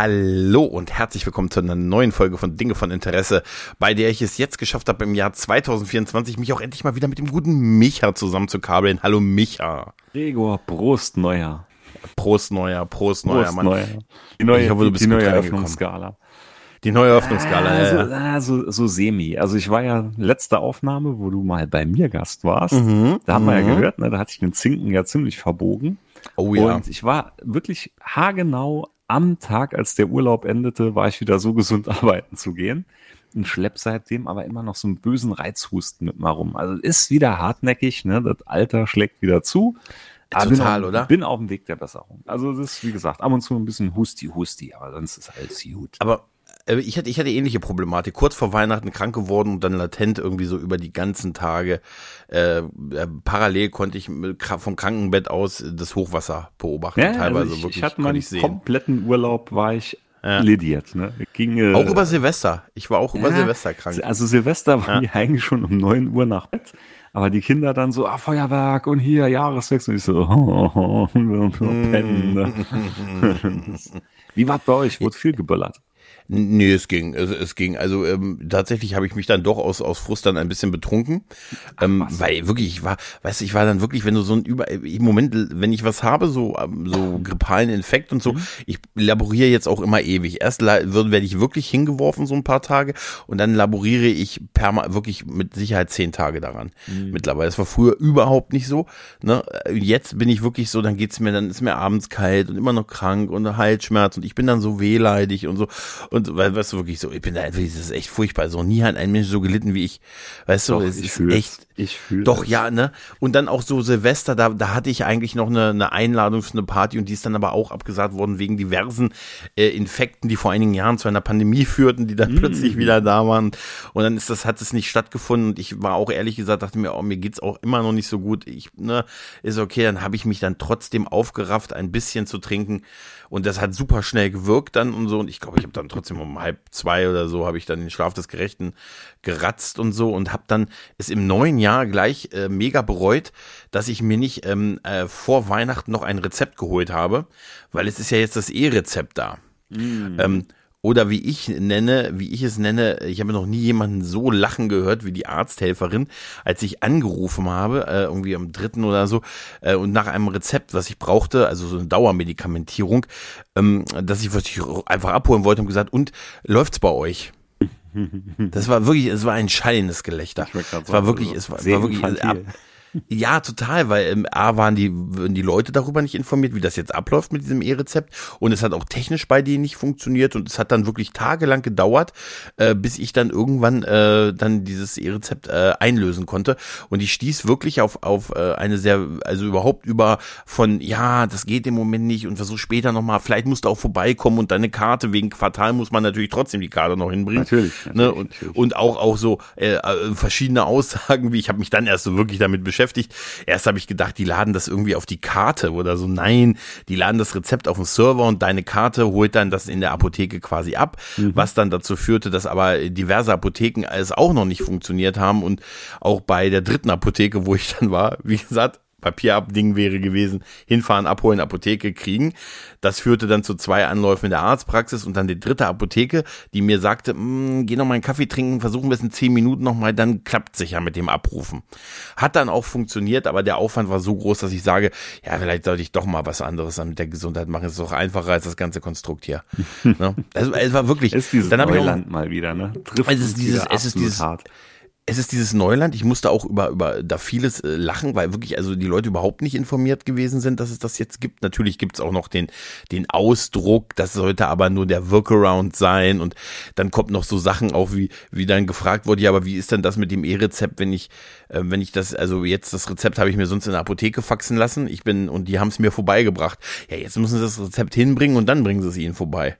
Hallo und herzlich willkommen zu einer neuen Folge von Dinge von Interesse, bei der ich es jetzt geschafft habe, im Jahr 2024 mich auch endlich mal wieder mit dem guten Micha zusammenzukabeln. Hallo Micha. Gregor, Prost Neuer. Prost Neuer, Prost Neuer, Prost Mann. Neuer. Die neue, Ich hoffe, du bist die neue. Eröffnungsskala. Die neue Öffnungsskala. Ah, so, ah, so, so semi. Also ich war ja letzte Aufnahme, wo du mal bei mir Gast warst. Mhm, Da haben wir ja mhm. gehört, ne, da hat sich den Zinken ja ziemlich verbogen. Oh ja. Und ich war wirklich haargenau am Tag, als der Urlaub endete, war ich wieder so gesund arbeiten zu gehen. Und schlepp seitdem aber immer noch so einen bösen Reizhusten mit mir rum. Also ist wieder hartnäckig, ne? Das Alter schlägt wieder zu. Aber Total, bin auf, oder? Bin auf dem Weg der Besserung. Also das ist, wie gesagt, ab und zu ein bisschen Husti-Husti, aber sonst ist alles gut. Aber ich hatte, ich hatte ähnliche Problematik. Kurz vor Weihnachten krank geworden und dann latent irgendwie so über die ganzen Tage. Äh, äh, parallel konnte ich vom Krankenbett aus das Hochwasser beobachten. Ja, teilweise also ich, wirklich ich hatte meinen ich kompletten Urlaub, war ich Ja. lediert. Ne? Ging, äh, Auch über Silvester. Ich war auch über Ja, Silvester krank. Also Silvester Ja. die eigentlich schon um 9 Uhr nach Bett. Aber die Kinder dann so, ah, Feuerwerk und hier Jahreswechsel. Und ich so, oh, oh, oh, pennen. Ne? Wie war bei euch? Wurde viel geböllert? Nee, es ging, es, es ging. Also ähm, tatsächlich habe ich mich dann doch aus, aus Frust dann ein bisschen betrunken. Ähm, weil wirklich, ich war, weißt du, ich war dann wirklich, wenn du so ein über im Moment, wenn ich was habe, so, ähm, so grippalen Infekt und so, ich laboriere jetzt auch immer ewig. Erst werde ich wirklich hingeworfen, so ein paar Tage, und dann laboriere ich perma wirklich mit Sicherheit zehn Tage daran. Mittlerweile. Das war früher überhaupt nicht so. Ne? Jetzt bin ich wirklich so, dann geht's mir, dann ist mir abends kalt und immer noch krank und Halsschmerz und ich bin dann so wehleidig und so. Und weil, weißt du, wirklich so, ich bin da einfach, das ist echt furchtbar. So, nie hat ein Mensch so gelitten wie ich. Weißt du, Doch, es ich ist echt. Ich fühle Doch, ja, ne? Und dann auch so Silvester, da, da hatte ich eigentlich noch eine, eine Einladung für eine Party und die ist dann aber auch abgesagt worden wegen diversen äh, Infekten, die vor einigen Jahren zu einer Pandemie führten, die dann plötzlich wieder da waren. Und dann ist das, hat es nicht stattgefunden und ich war auch ehrlich gesagt, dachte mir, oh, mir geht's auch immer noch nicht so gut. Ich, ne, ist okay, dann habe ich mich dann trotzdem aufgerafft, ein bisschen zu trinken. Und das hat super schnell gewirkt dann und so. Und ich glaube, ich habe dann trotzdem um halb zwei oder so, habe ich dann den Schlaf des Gerechten geratzt und so und habe dann es im neuen Jahr gleich äh, mega bereut, dass ich mir nicht ähm, äh, vor Weihnachten noch ein Rezept geholt habe, weil es ist ja jetzt das E-Rezept da. Ähm, oder wie ich nenne, wie ich es nenne, ich habe noch nie jemanden so lachen gehört wie die Arzthelferin, als ich angerufen habe, äh, irgendwie am dritten oder so, äh, und nach einem Rezept, was ich brauchte, also so eine Dauermedikamentierung, ähm, dass ich was ich einfach abholen wollte und gesagt, und läuft's bei euch? Das war wirklich, es war ein schallendes Gelächter. Ich grad Es war sagen, wirklich, also es war, war wirklich, ab, ja, total, weil ähm, A waren die, die Leute darüber nicht informiert, wie das jetzt abläuft mit diesem E-Rezept und es hat auch technisch bei denen nicht funktioniert und es hat dann wirklich tagelang gedauert, äh, bis ich dann irgendwann äh, dann dieses E-Rezept äh, einlösen konnte und ich stieß wirklich auf, auf äh, eine sehr, also überhaupt über von, ja, das geht im Moment nicht und versuch später nochmal, vielleicht musst du auch vorbeikommen und deine Karte, wegen Quartal muss man natürlich trotzdem die Karte noch hinbringen. Natürlich, ne? natürlich, und, natürlich. und auch auch so äh, äh, verschiedene Aussagen, wie ich habe mich dann erst so wirklich damit beschäftigt. Erst habe ich gedacht, die laden das irgendwie auf die Karte oder so. Nein, die laden das Rezept auf den Server und deine Karte holt dann das in der Apotheke quasi ab, was dann dazu führte, dass aber diverse Apotheken es auch noch nicht funktioniert haben und auch bei der dritten Apotheke, wo ich dann war, wie gesagt, Papierabding wäre gewesen, hinfahren, abholen, Apotheke kriegen. Das führte dann zu zwei Anläufen in der Arztpraxis und dann die dritte Apotheke, die mir sagte, "Mm, geh noch mal einen Kaffee trinken, versuchen wir es in zehn Minuten noch mal, dann klappt sicher mit dem Abrufen. Hat dann auch funktioniert, aber der Aufwand war so groß, dass ich sage, ja, vielleicht sollte ich doch mal was anderes mit der Gesundheit machen. Es ist doch einfacher als das ganze Konstrukt hier. ne? also, es war wirklich, Ist dieses dann Neuland mal wieder, ne? Trifft Es ist dieses- es ist dieses- hart. Es ist dieses Neuland. Ich musste auch über, über da vieles äh, lachen, weil wirklich also die Leute überhaupt nicht informiert gewesen sind, dass es das jetzt gibt. Natürlich gibt's auch noch den, den Ausdruck, das sollte aber nur der Workaround sein. Und dann kommt noch so Sachen auch, wie, wie dann gefragt wurde, ja, aber wie ist denn das mit dem E-Rezept, wenn ich, äh, wenn ich das, also jetzt das Rezept habe ich mir sonst in der Apotheke faxen lassen. Ich bin, und die haben es mir vorbeigebracht. Ja, jetzt müssen sie das Rezept hinbringen und dann bringen sie es ihnen vorbei.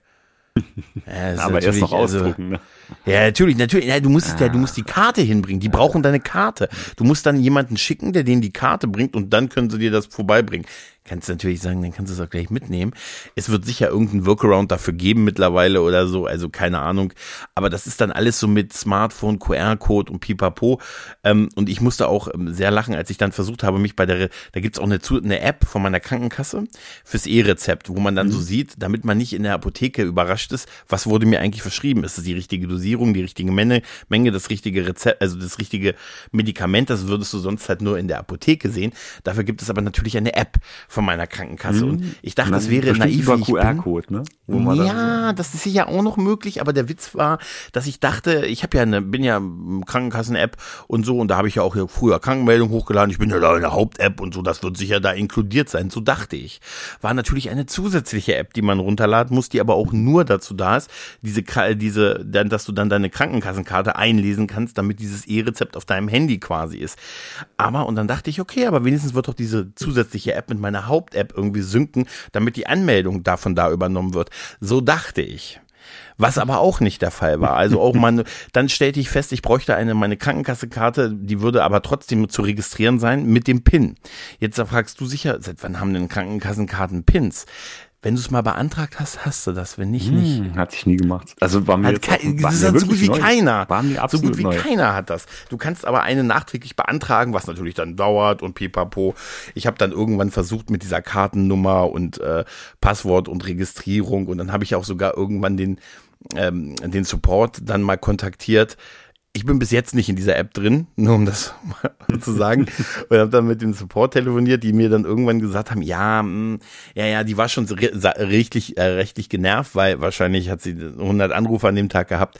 Ja, Aber erst natürlich- noch also- ausdrucken, ne? Ja, natürlich, natürlich. Ja, du musst es ja, du musst die Karte hinbringen. Die brauchen deine Karte. Du musst dann jemanden schicken, der denen die Karte bringt und dann können sie dir das vorbeibringen. Kannst du natürlich sagen, dann kannst du es auch gleich mitnehmen. Es wird sicher irgendeinen Workaround dafür geben mittlerweile oder so, also keine Ahnung. Aber das ist dann alles so mit Smartphone, QR-Code und Pipapo. Ähm, und ich musste auch ähm, sehr lachen, als ich dann versucht habe, mich bei der, da gibt's auch eine, eine App von meiner Krankenkasse fürs E-Rezept, wo man dann so sieht, damit man nicht in der Apotheke überrascht ist, was wurde mir eigentlich verschrieben? Ist es die richtige Dosierung, die richtige Menge, Menge, das richtige Rezept, also das richtige Medikament, das würdest du sonst halt nur in der Apotheke sehen. Dafür gibt es aber natürlich eine App von meiner Krankenkasse. Und ich dachte, das wäre naiv. über. QR-Code, ne? Dann- Ja, das ist sicher auch noch möglich, aber der Witz war, dass ich dachte, ich habe ja eine, bin ja Krankenkassen-App und so, und da habe ich ja auch früher Krankenmeldung hochgeladen, ich bin ja da in der Haupt-App und so, das wird sicher da inkludiert sein, so dachte ich. War natürlich eine zusätzliche App, die man runterladen muss, die aber auch nur dazu da ist, diese, diese, dann, dass du dann deine Krankenkassenkarte einlesen kannst, damit dieses E-Rezept auf deinem Handy quasi ist. Aber, und dann dachte ich, okay, aber wenigstens wird doch diese zusätzliche App mit meiner Haupt-App irgendwie synken, damit die Anmeldung davon da übernommen wird. So dachte ich. Was aber auch nicht der Fall war. Also auch man, dann stellte ich fest, ich bräuchte eine, meine Krankenkassekarte, die würde aber trotzdem zu registrieren sein mit dem PIN. Jetzt fragst du sicher, seit wann haben denn Krankenkassenkarten Pins? Wenn du es mal beantragt hast, hast du das. Wenn nicht, nicht. Hm, hatte ich nie gemacht. Also war mir Hat jetzt kei- auch- waren das hat so gut wie neu. keiner. Waren mir so absolut gut wie neu. keiner hat das. Du kannst aber eine nachträglich beantragen, was natürlich dann dauert und pipapo. Ich habe dann irgendwann versucht mit dieser Kartennummer und äh, Passwort und Registrierung und dann habe ich auch sogar irgendwann den ähm, den Support dann mal kontaktiert. Ich bin bis jetzt nicht in dieser App drin, nur um das mal zu sagen. Und habe dann mit dem Support telefoniert, die mir dann irgendwann gesagt haben, ja, mh, ja, ja, die war schon so rechtlich, äh, rechtlich genervt, weil wahrscheinlich hat sie 100 Anrufe an dem Tag gehabt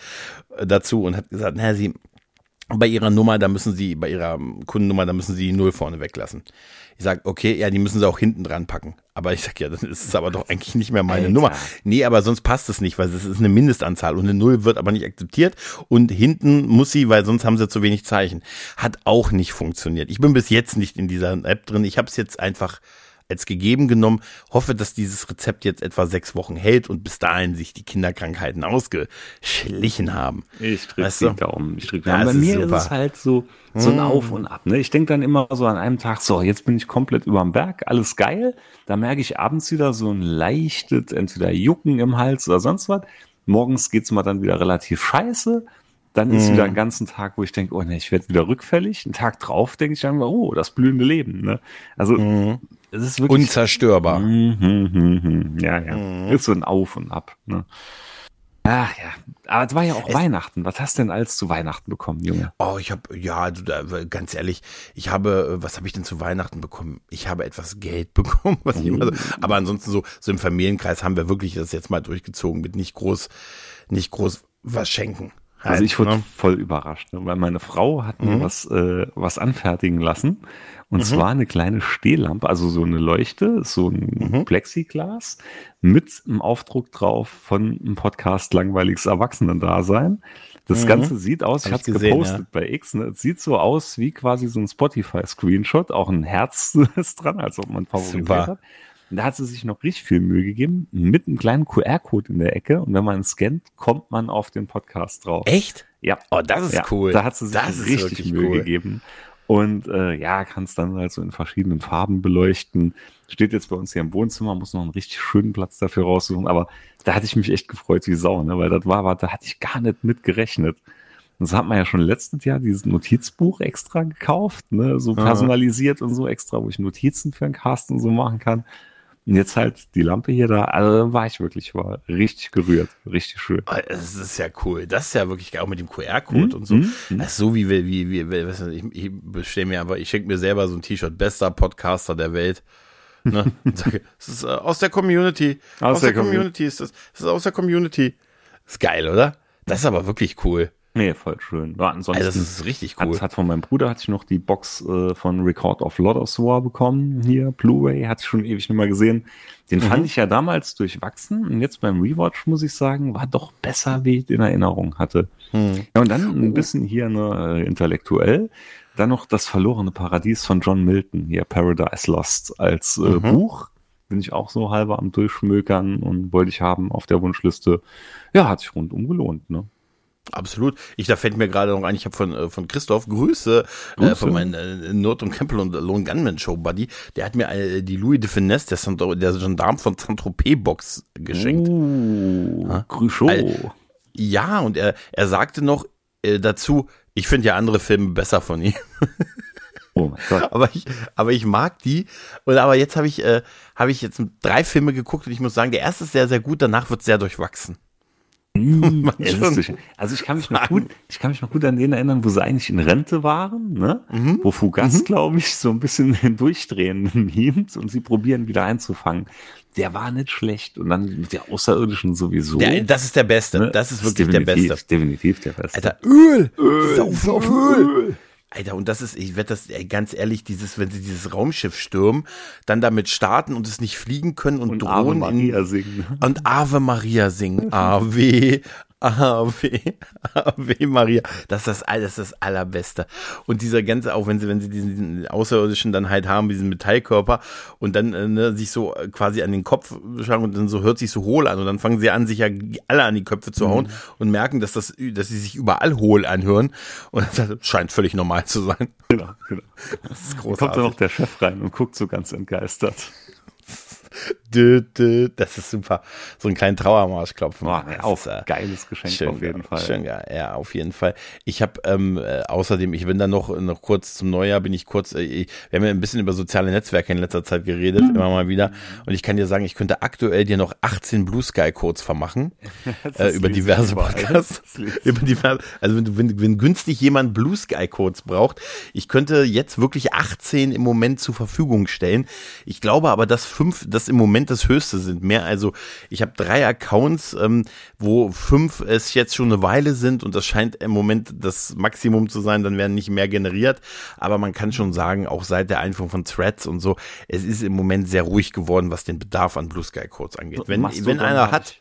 äh, dazu und hat gesagt, naja, sie bei ihrer Nummer, da müssen sie, bei ihrer Kundennummer, da müssen sie die Null vorne weglassen. Ich sag, okay, ja, die müssen sie auch hinten dran packen. Aber ich sag, ja, dann ist es aber doch eigentlich nicht mehr meine Alter. Nummer. Nee, aber sonst passt es nicht, weil es ist eine Mindestanzahl und eine Null wird aber nicht akzeptiert und hinten muss sie, weil sonst haben sie zu wenig Zeichen. Hat auch nicht funktioniert. Ich bin bis jetzt nicht in dieser App drin. Ich habe es jetzt einfach als gegeben genommen, hoffe, dass dieses Rezept jetzt etwa sechs Wochen hält und bis dahin sich die Kinderkrankheiten ausgeschlichen haben. Ich drücke Weißt du? Daumen. Ich drück Ja. Bei es ist mir ist super. es halt so, so ein Auf und Ab. Ne? Ich denke dann immer so an einem Tag, so, jetzt bin ich komplett überm Berg, alles geil. Da merke ich abends wieder so ein leichtes, entweder Jucken im Hals oder sonst was. Morgens geht's mal dann wieder relativ scheiße. Dann ist wieder ein ganzen Tag, wo ich denke, oh ne, ich werde wieder rückfällig. Einen Tag drauf denke ich dann, oh, das blühende Leben. Ne? Also es ist wirklich Unzerstörbar. Mhm, mhm, mhm. Ja, ja. Ist so ein Auf und Ab. Ne? Ach ja, aber es war ja auch Weihnachten. Was hast du denn alles zu Weihnachten bekommen, Junge? Oh, ich habe, ja, du, da, ganz ehrlich, ich habe, äh, was habe ich denn zu Weihnachten bekommen? Ich habe etwas Geld bekommen, was ich immer so, aber ansonsten so, so im Familienkreis haben wir wirklich das jetzt mal durchgezogen mit nicht groß, nicht groß was schenken. Halt, Also ich wurde ne? voll überrascht, ne? weil meine Frau hat Mhm. mir was, äh, was anfertigen lassen. Und zwar eine kleine Stehlampe, also so eine Leuchte, so ein Mhm. Plexiglas mit einem Aufdruck drauf von einem Podcast Langweiliges Erwachsenendasein. Das Ganze sieht aus, ich Mhm. Hab habe es gepostet bei X, ne? es sieht so aus wie quasi so ein Spotify-Screenshot, auch ein Herz ist dran, als ob man favorisiert Super. hat. Und da hat sie sich noch richtig viel Mühe gegeben, mit einem kleinen QR-Code in der Ecke. Und wenn man scannt, kommt man auf den Podcast drauf. Echt? Ja. Oh, das ist ja, cool. Da hat sie sich das richtig Mühe cool. gegeben. Und äh, ja, kannst dann halt so in verschiedenen Farben beleuchten. Steht jetzt bei uns hier im Wohnzimmer, muss noch einen richtig schönen Platz dafür raussuchen. Aber da hatte ich mich echt gefreut wie Sau, ne? weil das war, war, da hatte ich gar nicht mit gerechnet. Und so hat man ja schon letztes Jahr dieses Notizbuch extra gekauft, ne? so personalisiert und so extra, wo ich Notizen für den Cast und so machen kann. Und jetzt halt die Lampe hier da, also war ich wirklich, war richtig gerührt, richtig schön. Das ist ja cool. Das ist ja wirklich geil, auch mit dem QR-Code Mhm, und so. mhm, Das ist so wie, wir- wie, wie, wie was, ich, ich bestelle mir einfach, ich schenke mir selber so ein T-Shirt, bester Podcaster der Welt. Ne? Sage, es ist äh, aus der Community. Aus, der, der Commu- Community ist das. Das ist aus der Community. Ist geil, oder? Das ist aber wirklich cool. Nee, voll schön. Ja, ansonsten Also, das ist richtig cool. Hat, hat von meinem Bruder hatte ich noch die Box äh, von Record of Lord of War bekommen. Hier, Blu-ray, hatte ich schon ewig nicht mehr gesehen. Den Mhm. fand ich ja damals durchwachsen. Und jetzt beim Rewatch, muss ich sagen, war doch besser, wie ich in Erinnerung hatte. Hm. Ja, und dann ein bisschen hier ne, äh, intellektuell. Dann noch das verlorene Paradies von John Milton, hier Paradise Lost als äh, Mhm. Buch. bin ich auch so halber am Durchschmökern und wollte ich haben auf der Wunschliste. Ja, hat sich rundum gelohnt, ne? Absolut. Ich, da fällt mir gerade noch ein, ich habe von, äh, von Christoph Grüße, Grüße. Äh, von meinem äh, Nord und Campbell und Lone Gunman Show Buddy. Der hat mir äh, die Louis de Finesse, der, Saint der Gendarm von Saint-Tropez Box geschenkt. Uh, Cruchot. Ja, und er, er sagte noch äh, dazu, ich finde ja andere Filme besser von ihm. Oh mein Gott. aber ich, aber ich mag die. Und aber jetzt habe ich, äh, habe ich jetzt drei Filme geguckt und ich muss sagen, der erste ist sehr, sehr gut, danach wird sehr durchwachsen. Mm, also ich kann mich noch gut, ich kann mich noch gut an den erinnern, wo sie eigentlich in Rente waren, ne? Mhm. Wo Fugas, mhm. glaube ich, so ein bisschen durchdrehen mimt und sie probieren wieder einzufangen. Der war nicht schlecht und dann mit der Außerirdischen sowieso. Der, das ist der Beste. Ne? Das ist wirklich ist der Beste. Definitiv der Beste. Alter, Öl! Öl! Sauf, sauf Öl! Öl. Alter, und das ist, ich werde das ey, ganz ehrlich, dieses, wenn sie dieses Raumschiff stürmen, dann damit starten und es nicht fliegen können und, und drohen. Ave Maria in, singen. Und Ave Maria singen. Ave, Ave, Ave Maria. Das ist das, das ist das Allerbeste. Und dieser ganze, auch wenn sie, wenn sie diesen, diesen Außerirdischen dann halt haben, diesen Metallkörper und dann äh, ne, sich so äh, quasi an den Kopf schlagen und dann so hört sich so hohl an und dann fangen sie an, sich ja alle an die Köpfe zu hauen mhm. und merken, dass das, dass sie sich überall hohl anhören und das scheint völlig normal zu sein. Genau, genau. Das ist großartig. Kommt dann noch der Chef rein und guckt so ganz entgeistert. Das ist super. So einen kleinen Trauermarsch klopfen. Auch äh, geiles Geschenk schön, auf jeden Fall. Schön. Ja, auf jeden Fall. Ich habe ähm, äh, außerdem, ich bin dann noch noch kurz zum Neujahr, bin ich kurz. Äh, ich, wir haben ja ein bisschen über soziale Netzwerke in letzter Zeit geredet, mhm. immer mal wieder. Und ich kann dir sagen, ich könnte aktuell dir noch 18 Blue Sky Codes vermachen äh, über diverse Podcasts. über diverse. Also wenn, wenn, wenn günstig jemand Blue Sky Codes braucht, ich könnte jetzt wirklich 18 im Moment zur Verfügung stellen. Ich glaube aber, dass fünf, dass im Moment das höchste sind. Mehr also, ich habe drei Accounts, ähm, wo fünf es jetzt schon eine Weile sind und das scheint im Moment das Maximum zu sein, dann werden nicht mehr generiert. Aber man kann schon sagen, auch seit der Einführung von Threads und so, es ist im Moment sehr ruhig geworden, was den Bedarf an Blue Sky Codes angeht. Wenn, wenn einer hat,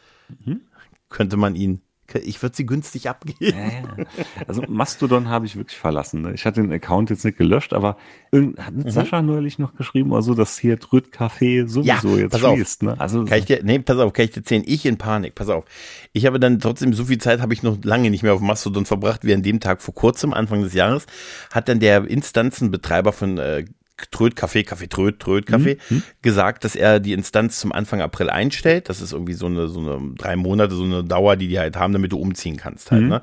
hm? könnte man ihn ich würde sie günstig abgeben. Ja. Also Mastodon habe ich wirklich verlassen. Ne? Ich hatte den Account jetzt nicht gelöscht, aber hat mhm. Sascha neulich noch geschrieben oder so, dass hier Trüt Café sowieso ja, jetzt schließt. Ne? Also kann ich dir, nee, pass auf, kann ich dir erzählen. Ich in Panik, pass auf. Ich habe dann trotzdem so viel Zeit habe ich noch lange nicht mehr auf Mastodon verbracht, wie an dem Tag vor kurzem, Anfang des Jahres, hat dann der Instanzenbetreiber von äh, Tröd Café, Café Tröd, Tröd Café, mhm, mhm. gesagt, dass er die Instanz zum Anfang April einstellt. Das ist irgendwie so eine, so eine drei Monate, so eine Dauer, die die halt haben, damit du umziehen kannst halt, mhm. ne?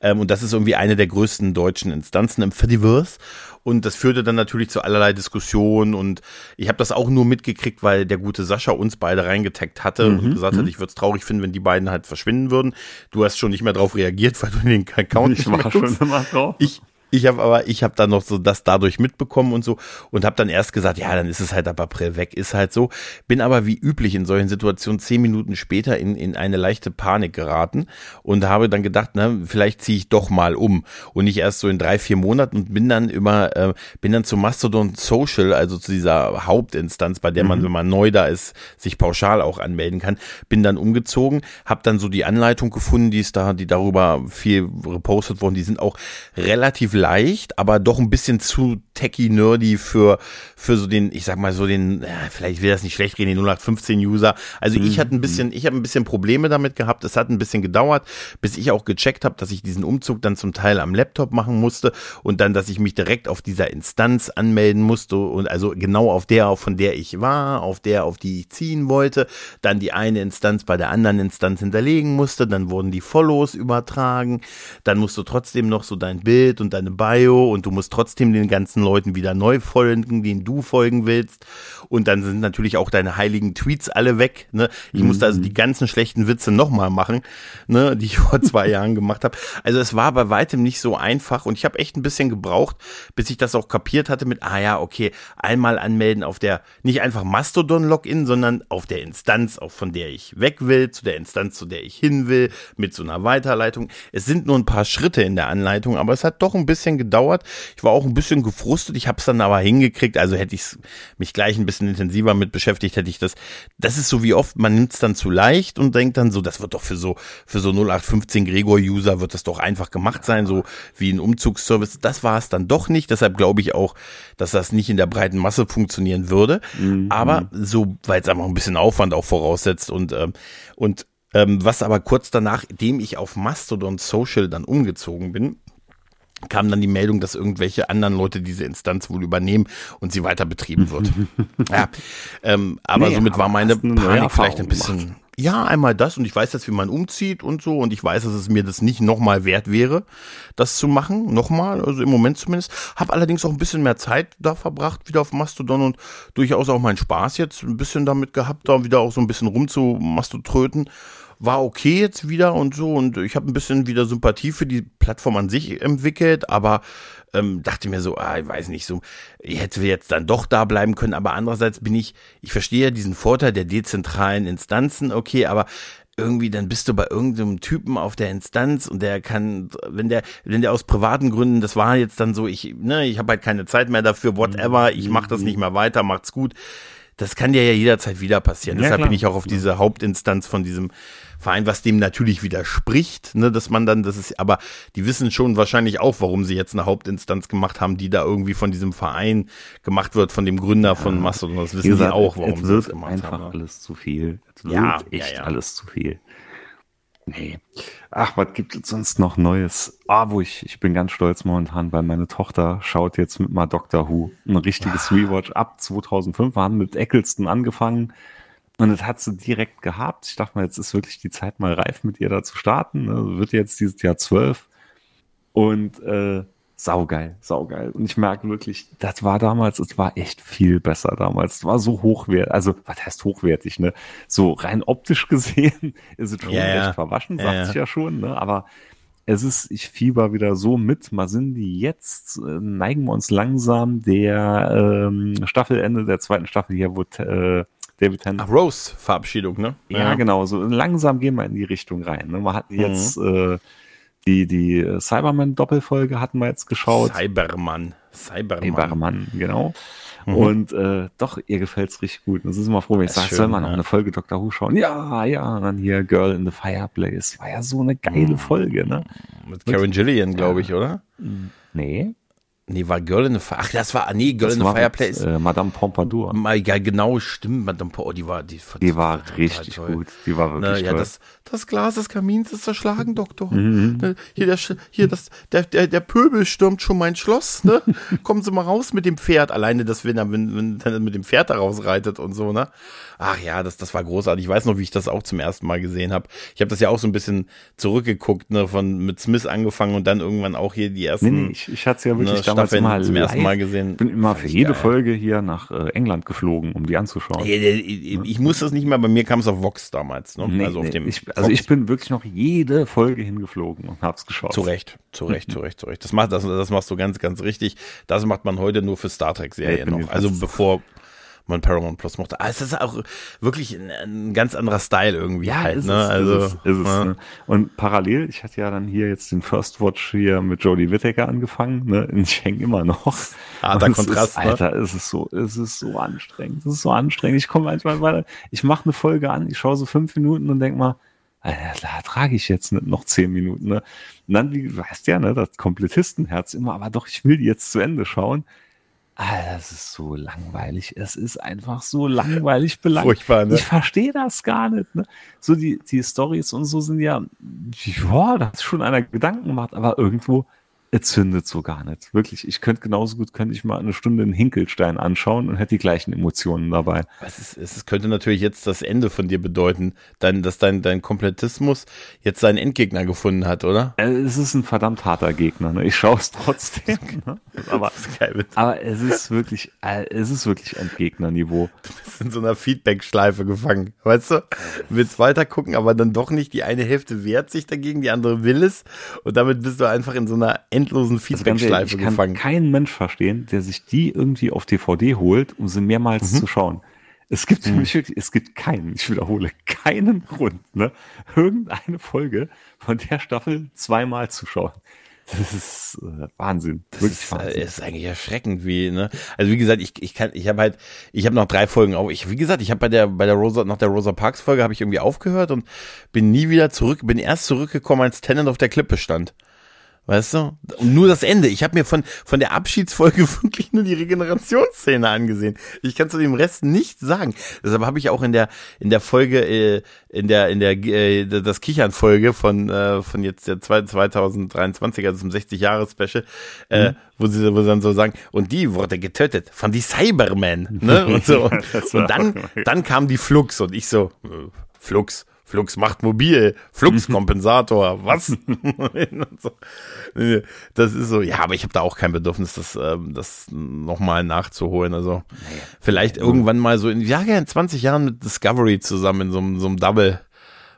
Ähm, und das ist irgendwie eine der größten deutschen Instanzen im Fediverse. Und das führte dann natürlich zu allerlei Diskussionen und ich habe das auch nur mitgekriegt, weil der gute Sascha uns beide reingetaggt hatte mhm, und gesagt hat, mhm. ich würde es traurig finden, wenn die beiden halt verschwinden würden. Du hast schon nicht mehr drauf reagiert, weil du den Account ich nicht war schon immer drauf. Ich, ich habe aber, ich habe dann noch so das dadurch mitbekommen und so und habe dann erst gesagt, ja, dann ist es halt ab April weg, ist halt so. Bin aber wie üblich in solchen Situationen zehn Minuten später in, in eine leichte Panik geraten und habe dann gedacht, na, vielleicht ziehe ich doch mal um und nicht erst so in drei, vier Monaten und bin dann immer, äh, bin dann zu Mastodon Social, also zu dieser Hauptinstanz, bei der man, mhm. wenn man neu da ist, sich pauschal auch anmelden kann, bin dann umgezogen, habe dann so die Anleitung gefunden, die ist da, die darüber viel repostet worden, die sind auch relativ leicht, aber doch ein bisschen zu techy nerdy für für so den, ich sag mal so den, ja, vielleicht will das nicht schlecht reden, den 0815 User. Also mhm. ich hatte ein bisschen, ich habe ein bisschen Probleme damit gehabt. Es hat ein bisschen gedauert, bis ich auch gecheckt habe, dass ich diesen Umzug dann zum Teil am Laptop machen musste und dann, dass ich mich direkt auf dieser Instanz anmelden musste und also genau auf der, von der ich war, auf der, auf die ich ziehen wollte, dann die eine Instanz bei der anderen Instanz hinterlegen musste, dann wurden die Follows übertragen, dann musst du trotzdem noch so dein Bild und deine Bio und du musst trotzdem den ganzen Leuten wieder neu folgen, denen du folgen willst. Und dann sind natürlich auch deine heiligen Tweets alle weg. Ne? Ich mhm. musste also die ganzen schlechten Witze nochmal machen, ne? die ich vor zwei Jahren gemacht habe. Also es war bei weitem nicht so einfach und ich habe echt ein bisschen gebraucht, bis ich das auch kapiert hatte mit, ah ja, okay, einmal anmelden auf der, nicht einfach Mastodon-Login, sondern auf der Instanz, auch von der ich weg will, zu der Instanz, zu der ich hin will, mit so einer Weiterleitung. Es sind nur ein paar Schritte in der Anleitung, aber es hat doch ein bisschen bisschen gedauert. Ich war auch ein bisschen gefrustet. Ich habe es dann aber hingekriegt. Also hätte ich mich gleich ein bisschen intensiver mit beschäftigt, hätte ich das. Das ist so wie oft, man nimmt es dann zu leicht und denkt dann so, das wird doch für so für so 0815 Gregor-User wird das doch einfach gemacht sein, so wie ein Umzugsservice. Das war es dann doch nicht. Deshalb glaube ich auch, dass das nicht in der breiten Masse funktionieren würde. Mhm. Aber so, weil es einfach ein bisschen Aufwand auch voraussetzt und ähm, und ähm, was aber kurz danach, dem ich auf Mastodon Social dann umgezogen bin, kam dann die Meldung, dass irgendwelche anderen Leute diese Instanz wohl übernehmen und sie weiter betrieben wird. ja, ähm, aber nee, somit aber war meine Panik vielleicht ein bisschen. Gemacht. Ja, einmal das und ich weiß jetzt, wie man umzieht und so und ich weiß, dass es mir das nicht nochmal wert wäre, das zu machen, nochmal, also im Moment zumindest. Hab allerdings auch ein bisschen mehr Zeit da verbracht, wieder auf Mastodon und durchaus auch meinen Spaß jetzt ein bisschen damit gehabt, da wieder auch so ein bisschen rumzumastotröten war okay jetzt wieder und so und ich habe ein bisschen wieder Sympathie für die Plattform an sich entwickelt, aber ähm, dachte mir so, ah, ich weiß nicht, so ich hätte jetzt dann doch da bleiben können, aber andererseits bin ich, ich verstehe diesen Vorteil der dezentralen Instanzen, okay, aber irgendwie dann bist du bei irgendeinem Typen auf der Instanz und der kann, wenn der, wenn der aus privaten Gründen, das war jetzt dann so, ich, ne, ich habe halt keine Zeit mehr dafür, whatever, ich mach das nicht mehr weiter, macht's gut. Das kann dir ja jederzeit wieder passieren. Ja, Deshalb klar. bin ich auch auf diese Hauptinstanz von diesem Verein, was dem natürlich widerspricht, ne, dass man dann, das ist, aber die wissen schon wahrscheinlich auch, warum sie jetzt eine Hauptinstanz gemacht haben, die da irgendwie von diesem Verein gemacht wird, von dem Gründer von Mastodon. Das wissen gesagt, sie auch, warum sie das gemacht einfach haben. einfach alles zu viel. Es wird ja, echt ja, ja. alles zu viel. Nee. Ach, was gibt es sonst noch Neues? Ah, wo ich, ich bin ganz stolz momentan, weil meine Tochter schaut jetzt mit mal Doctor Who. Ein richtiges ah. Rewatch ab 2005. Wir haben mit Eccleston angefangen. Und das hat sie direkt gehabt. Ich dachte mal, jetzt ist wirklich die Zeit mal reif, mit ihr da zu starten. Ne? Wird jetzt dieses Jahr zwölf. Und äh, saugeil, saugeil. Und ich merke wirklich, das war damals, es war echt viel besser damals. Es war so hochwertig, also was heißt hochwertig, ne? So rein optisch gesehen ist es schon ja, echt ja. verwaschen, sagt ja, sich ja schon, ne? Aber es ist, ich fieber wieder so mit. Mal sind die jetzt, äh, neigen wir uns langsam der ähm, Staffelende der zweiten Staffel hier, wo äh, Tennant. Ach, Rose-Verabschiedung, ne? Ja, ja, genau. So langsam gehen wir in die Richtung rein. Ne? Man hat mhm. jetzt äh, die, die Cyberman-Doppelfolge hatten wir jetzt geschaut. Cyberman. Cyberman. Cyberman, genau. Mhm. Und äh, doch, ihr gefällt's richtig gut. Das ist immer froh, wenn ich sage, soll man noch eine Folge Dr. Who schauen? Ja, ja. Und dann hier Girl in the Fireplace. War ja so eine geile mhm. Folge, ne? Mit Karen Gillian, glaube ich, oder? Nee. Nee, war Girl in the Fire. Ach, das war, nee, Girl das in the Fireplace. Äh, Madame Pompadour. Ja, genau, stimmt. Madame Pompadour, oh, die war, die, die war richtig toll. gut. Die war wirklich Na, ja, toll. Das, das Glas des Kamins ist zerschlagen, Doktor. Mhm. Ne, hier, der, hier, das, der, der, der Pöbel stürmt schon mein Schloss, ne? Kommen Sie mal raus mit dem Pferd. Alleine, dass wenn er, wenn, wenn er mit dem Pferd da rausreitet und so, ne? Ach ja, das, das war großartig. Ich weiß noch, wie ich das auch zum ersten Mal gesehen habe. Ich habe das ja auch so ein bisschen zurückgeguckt, ne, von mit Smith angefangen und dann irgendwann auch hier die ersten. Nee, nee ich, ich hatte es ja wirklich ne, damals mal zum ersten Mal gesehen. Bin immer für jede geil. Folge hier nach äh, England geflogen, um die anzuschauen. Ich, ich, ich muss das nicht mehr, bei mir kam es auf Vox damals, ne? Nee, also auf dem. Ich, also ich bin wirklich noch jede Folge hingeflogen und hab's geschaut. Zu Recht, zu Recht, zu Recht, zu Recht. Das macht das, das machst du ganz, ganz richtig. Das macht man heute nur für Star Trek Serien noch. Also bevor man Paramount Plus mochte. Aber es ist auch wirklich ein, ein ganz anderer Style irgendwie ja, halt. Ist ne? es, also, ist es, ist es, ja. ne? Und parallel, ich hatte ja dann hier jetzt den First Watch hier mit Jodie Whittaker angefangen. Ne? Ich hänge immer noch. Ah, der Kontrast. Ist, ne? Alter, es ist so, es ist so anstrengend. Es ist so anstrengend. Ich komme manchmal weiter, ich mache eine Folge an, ich schaue so fünf Minuten und denk mal, Alter, da trage ich jetzt nicht noch zehn Minuten. Ne? Und dann, wie du weißt ja, ne, das Komplettistenherz immer, aber doch, ich will die jetzt zu Ende schauen. Ah, das ist so langweilig. Es ist einfach so langweilig belangt. Furchtbar, ne? Ich verstehe das gar nicht. Ne? So die, die Stories und so sind ja, ja, da hat schon einer Gedanken gemacht, aber irgendwo es zündet so gar nicht. Wirklich, ich könnte genauso gut, könnte ich mal eine Stunde einen Hinkelstein anschauen und hätte die gleichen Emotionen dabei. Es, ist, es könnte natürlich jetzt das Ende von dir bedeuten, dein, dass dein, dein Komplettismus jetzt seinen Endgegner gefunden hat, oder? Äh, es ist ein verdammt harter Gegner. Ne? Ich schaue es trotzdem. Ne? Aber, aber es ist wirklich, äh, es ist wirklich Endgegnerniveau. Du bist in so einer Feedback-Schleife gefangen, weißt du? Du willst weiter gucken, aber dann doch nicht. Die eine Hälfte wehrt sich dagegen, die andere will es. Und damit bist du einfach in so einer End endlosen also Feedback-Schleife gefangen. Ich kann keinen Mensch verstehen, der sich die irgendwie auf DVD holt, um sie mehrmals mhm. zu schauen. Es gibt mhm. wirklich, es gibt keinen, ich wiederhole, keinen Grund, ne, irgendeine Folge von der Staffel zweimal zu schauen. Das ist äh, Wahnsinn. Das ist, äh, ist, eigentlich erschreckend, wie, ne? Also wie gesagt, ich, ich kann, ich habe halt, ich habe noch drei Folgen auf. Ich, wie gesagt, ich habe bei der, bei der Rosa, nach der Rosa Parks Folge habe ich irgendwie aufgehört und bin nie wieder zurück, bin erst zurückgekommen, als Tennant auf der Klippe stand. Weißt du? Und nur das Ende. Ich habe mir von, von der Abschiedsfolge wirklich nur die Regenerationsszene angesehen. Ich kann zu dem Rest nichts sagen. Deshalb habe ich auch in der, in der Folge, äh, in der, in der, äh, das Kichern-Folge von, äh, von jetzt der 2023, also zum 60-Jahres-Special, äh, mhm. wo sie, wo sie dann so sagen, und die wurde getötet von die Cybermen, ne? Und so. und dann, dann kam die Flux und ich so, äh, Flux Flux macht mobil, Fluxkompensator, was? das ist so, ja, aber ich habe da auch kein Bedürfnis, das, ähm, das nochmal nachzuholen. Also vielleicht irgendwann mal so in, ja, in 20 Jahren mit Discovery zusammen in so, so einem Double.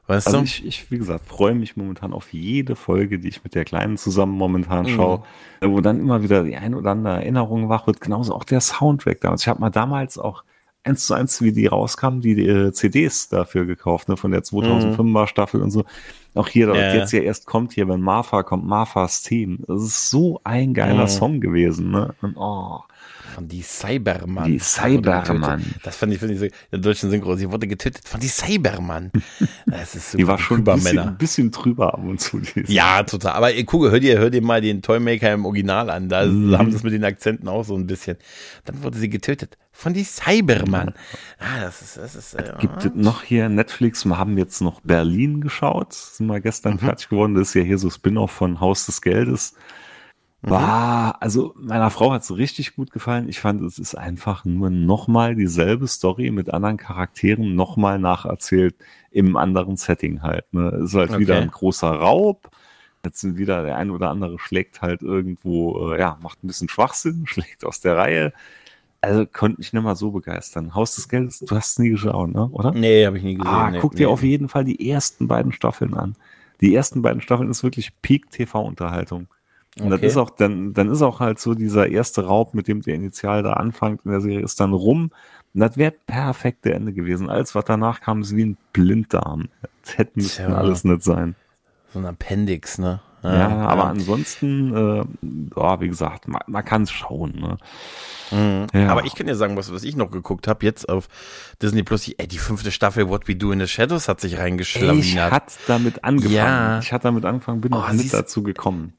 Weißt also du? Ich, ich, wie gesagt, freue mich momentan auf jede Folge, die ich mit der Kleinen zusammen momentan mhm. schaue, wo dann immer wieder die ein oder andere Erinnerung wach wird. Genauso auch der Soundtrack damals. Ich habe mal damals auch eins zu eins, wie die rauskamen, die, die äh, CDs dafür gekauft, ne, von der 2005er mhm. Staffel und so. Auch hier, ja. jetzt ja erst kommt hier, wenn Martha kommt, Marthas Team. Das ist so ein geiler mhm. Song gewesen, ne? Und, oh. Von die Cybermann. Die Cybermann. Das fand ich, finde ich so, in der deutschen Synchro. Sie wurde getötet von die Cybermann. Das ist super. Die war schon ein bisschen, ein bisschen drüber ab und zu. Ja, total. Aber guck, hör dir, hör dir mal den Toymaker im Original an. Da mhm. haben sie es mit den Akzenten auch so ein bisschen. Dann wurde sie getötet von die Cybermann. Ah, das ist, das ist, äh, Gibt noch hier Netflix, wir haben jetzt noch Berlin geschaut, sind wir gestern mhm. fertig geworden. Das ist ja hier so Spin-off von Haus des Geldes. Mhm. War, also meiner Frau hat es richtig gut gefallen. Ich fand, es ist einfach nur nochmal dieselbe Story mit anderen Charakteren nochmal nacherzählt im anderen Setting halt. Ne? Es ist halt okay. wieder ein großer Raub. Jetzt sind wieder der ein oder andere schlägt halt irgendwo, äh, ja, macht ein bisschen Schwachsinn, schlägt aus der Reihe. Also konnte mich nicht mal so begeistern. Haus des Geldes, du hast es nie geschaut, ne? oder? Nee, habe ich nie gesehen. Ah, nee, guck dir auf jeden Fall die ersten beiden Staffeln an. Die ersten beiden Staffeln ist wirklich Peak-TV-Unterhaltung. Und okay. das ist auch, dann, dann ist auch halt so dieser erste Raub, mit dem der Initial da anfängt in der Serie, ist dann rum. Und das wäre perfekte Ende gewesen. Alles, was danach kam, ist wie ein Blinddarm. Das hätte müssen alles nicht sein. So ein Appendix, ne? Ja, ja aber ansonsten, äh, oh, wie gesagt, man, man kann es schauen. Ne? Mhm. Ja. Aber ich kann dir sagen, was, was ich noch geguckt habe, jetzt auf Disney Plus, die, ey, die fünfte Staffel What We Do in the Shadows hat sich reingeschlagen. Ich hatte damit angefangen. Ja. Ich hatte damit angefangen, bin oh, noch nicht dazu gekommen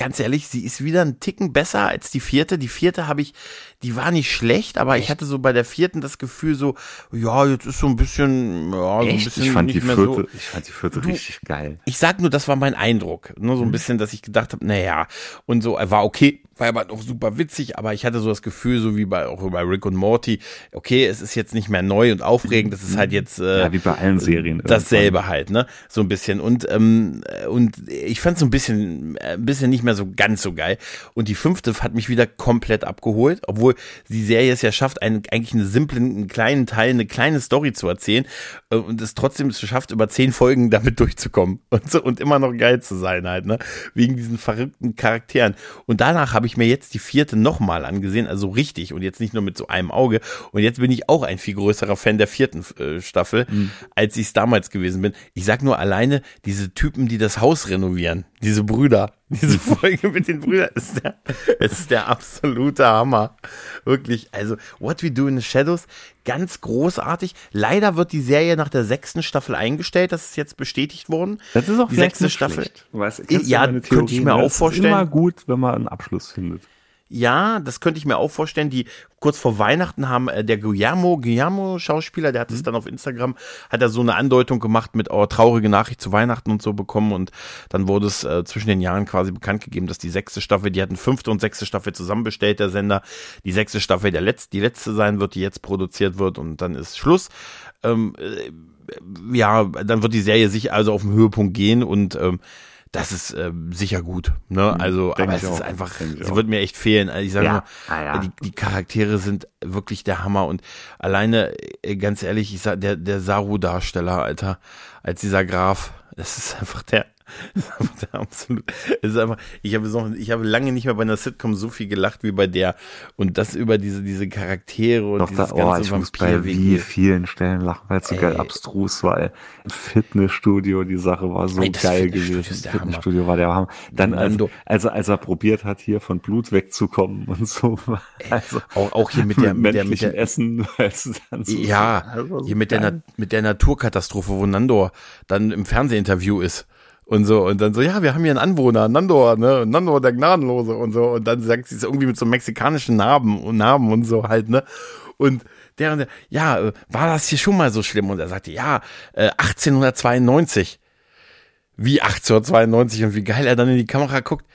ganz ehrlich, sie ist wieder ein Ticken besser als die vierte. Die vierte habe ich, die war nicht schlecht, aber Echt? ich hatte so bei der vierten das Gefühl so, ja, jetzt ist so ein bisschen, ja, so ein bisschen ich fand die vierte, so. ich fand die vierte du, richtig geil. Ich sag nur, das war mein Eindruck, nur so ein mhm. bisschen, dass ich gedacht habe, naja, und so, war okay, war aber noch super witzig, aber ich hatte so das Gefühl, so wie bei auch bei Rick und Morty, okay, es ist jetzt nicht mehr neu und aufregend, das ist halt jetzt äh, ja, wie bei allen Serien dasselbe halt, ne, so ein bisschen und ähm, und ich fand so ein bisschen ein bisschen nicht mehr so ganz so geil und die fünfte hat mich wieder komplett abgeholt, obwohl die Serie es ja schafft, einen, eigentlich einen simplen, einen kleinen Teil, eine kleine Story zu erzählen äh, und es trotzdem schafft, über zehn Folgen damit durchzukommen und so und immer noch geil zu sein halt, ne, wegen diesen verrückten Charakteren und danach habe ich ich mir jetzt die vierte nochmal angesehen, also richtig und jetzt nicht nur mit so einem Auge. Und jetzt bin ich auch ein viel größerer Fan der vierten äh, Staffel, mhm. als ich es damals gewesen bin. Ich sag nur alleine diese Typen, die das Haus renovieren, diese Brüder, diese Folge mit den Brüdern ist der, ist der absolute Hammer. Wirklich. Also, What We Do in the Shadows, ganz großartig. Leider wird die Serie nach der sechsten Staffel eingestellt. Das ist jetzt bestätigt worden. Das ist auch die sechste Staffel. Weißt, ja, könnte ich mir auch vorstellen. Ist immer gut, wenn man einen Abschluss findet. Ja, das könnte ich mir auch vorstellen. Die kurz vor Weihnachten haben äh, der Guillermo, Guillermo Schauspieler, der hat es mhm. dann auf Instagram, hat er so eine Andeutung gemacht mit oh, traurige Nachricht zu Weihnachten und so bekommen und dann wurde es äh, zwischen den Jahren quasi bekannt gegeben, dass die sechste Staffel, die hatten fünfte und sechste Staffel zusammenbestellt, der Sender, die sechste Staffel der letzte, die letzte sein wird, die jetzt produziert wird und dann ist Schluss. Ähm, äh, ja, dann wird die Serie sich also auf den Höhepunkt gehen und ähm, das ist äh, sicher gut. Ne? Mhm, also, Denk aber es auch. ist einfach, sie wird mir echt fehlen. Also ich sage ja, mal, ja. die, die Charaktere sind wirklich der Hammer und alleine, äh, ganz ehrlich, ich sag, der, der Saru-Darsteller, Alter, als dieser Graf, das ist einfach der, Absolut. Es ist einfach, ich habe so, ich habe lange nicht mehr bei einer Sitcom so viel gelacht wie bei der. Und das über diese, diese Charaktere und Doch, dieses da, oh, ganze ich muss bei wie vielen Stellen lachen, weil es so geil abstrus war. ey. Im Fitnessstudio, die Sache war so Ey, geil gewesen. Das Fitnessstudio war der Hammer. Dann, als, Nando. als, er, er probiert hat, hier von Blut wegzukommen und so. Also, Auch, auch hier mit der, mit der, mit der, Essen, es dann so ja, so hier mit der, geil. Mit der Naturkatastrophe, wo Nandor dann im Fernsehinterview ist. Und so, und dann so, ja, wir haben hier einen Anwohner, Nandor, ne, Nandor der Gnadenlose und so. Und dann sagt sie es irgendwie mit so mexikanischen Namen und Namen und so halt, ne. Und der, und der ja, äh, war das hier schon mal so schlimm? Und er sagte, ja, äh, 1892. Wie 1892 und wie geil er dann in die Kamera guckt.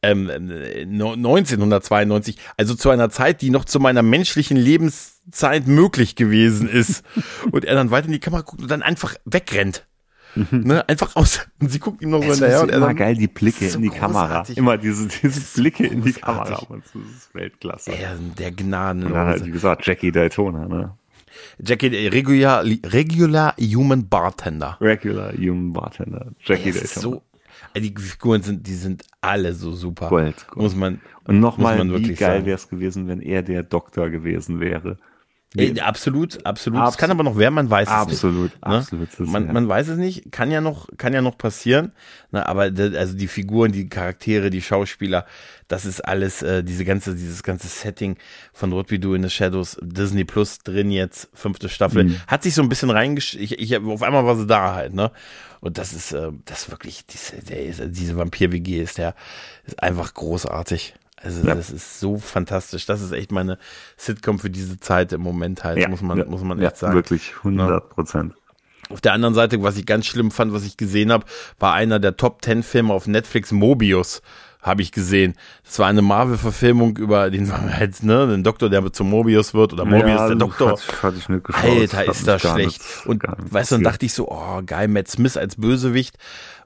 Ähm, äh, no- 1992, also zu einer Zeit, die noch zu meiner menschlichen Lebenszeit möglich gewesen ist. und er dann weiter in die Kamera guckt und dann einfach wegrennt. Ne, einfach aus. Und sie guckt ihm noch so hinterher und er immer dann, geil, die Blicke so in die Kamera. Immer diese, diese Blicke in die. Kamera. Und das ist Weltklasse. Ey, der Und dann halt, Gnadenlose. wie gesagt, Jackie Daytona, ne? Jackie, äh, regular, regular Human Bartender. Regular Human Bartender. Jackie ist Daytona. so, die Figuren sind, die sind alle so super. Gold, Gold. Muss man, Und nochmal, wie geil wäre es gewesen, wenn er der Doktor gewesen wäre. Ey, absolut, absolut. Abs- Es kann aber noch werden, man weiß es Absolut, nicht. Ne? absolut. Ist Man, man weiß es nicht, kann ja noch, kann ja noch passieren. Ne, aber also die Figuren, die Charaktere, die Schauspieler, das ist alles, äh, diese ganze, dieses ganze Setting von What We Do in the Shadows, Disney Plus drin jetzt, fünfte Staffel, Mhm. hat sich so ein bisschen reingesch... Ich, ich, auf einmal war sie da halt, ne? Und das ist, äh, das ist wirklich, diese, der ist, diese Vampir-WG ist der, ist einfach großartig. Also Ja. das ist so fantastisch. Das ist echt meine Sitcom für diese Zeit im Moment halt, ja, muss man, ja, muss man ja, echt sagen. Wirklich, 100 Prozent. Auf der anderen Seite, was ich ganz schlimm fand, was ich gesehen habe, war einer der Top 10 Filme auf Netflix, Mobius, habe ich gesehen. Das war eine Marvel-Verfilmung über den, halt, ne, den Doktor, der zum Mobius wird, oder Mobius, der Doktor. Hat, hat ich nicht geschaut. Alter, ist das schlecht. nicht- Und weißt du, dann dachte ich so, oh geil, Matt Smith als Bösewicht.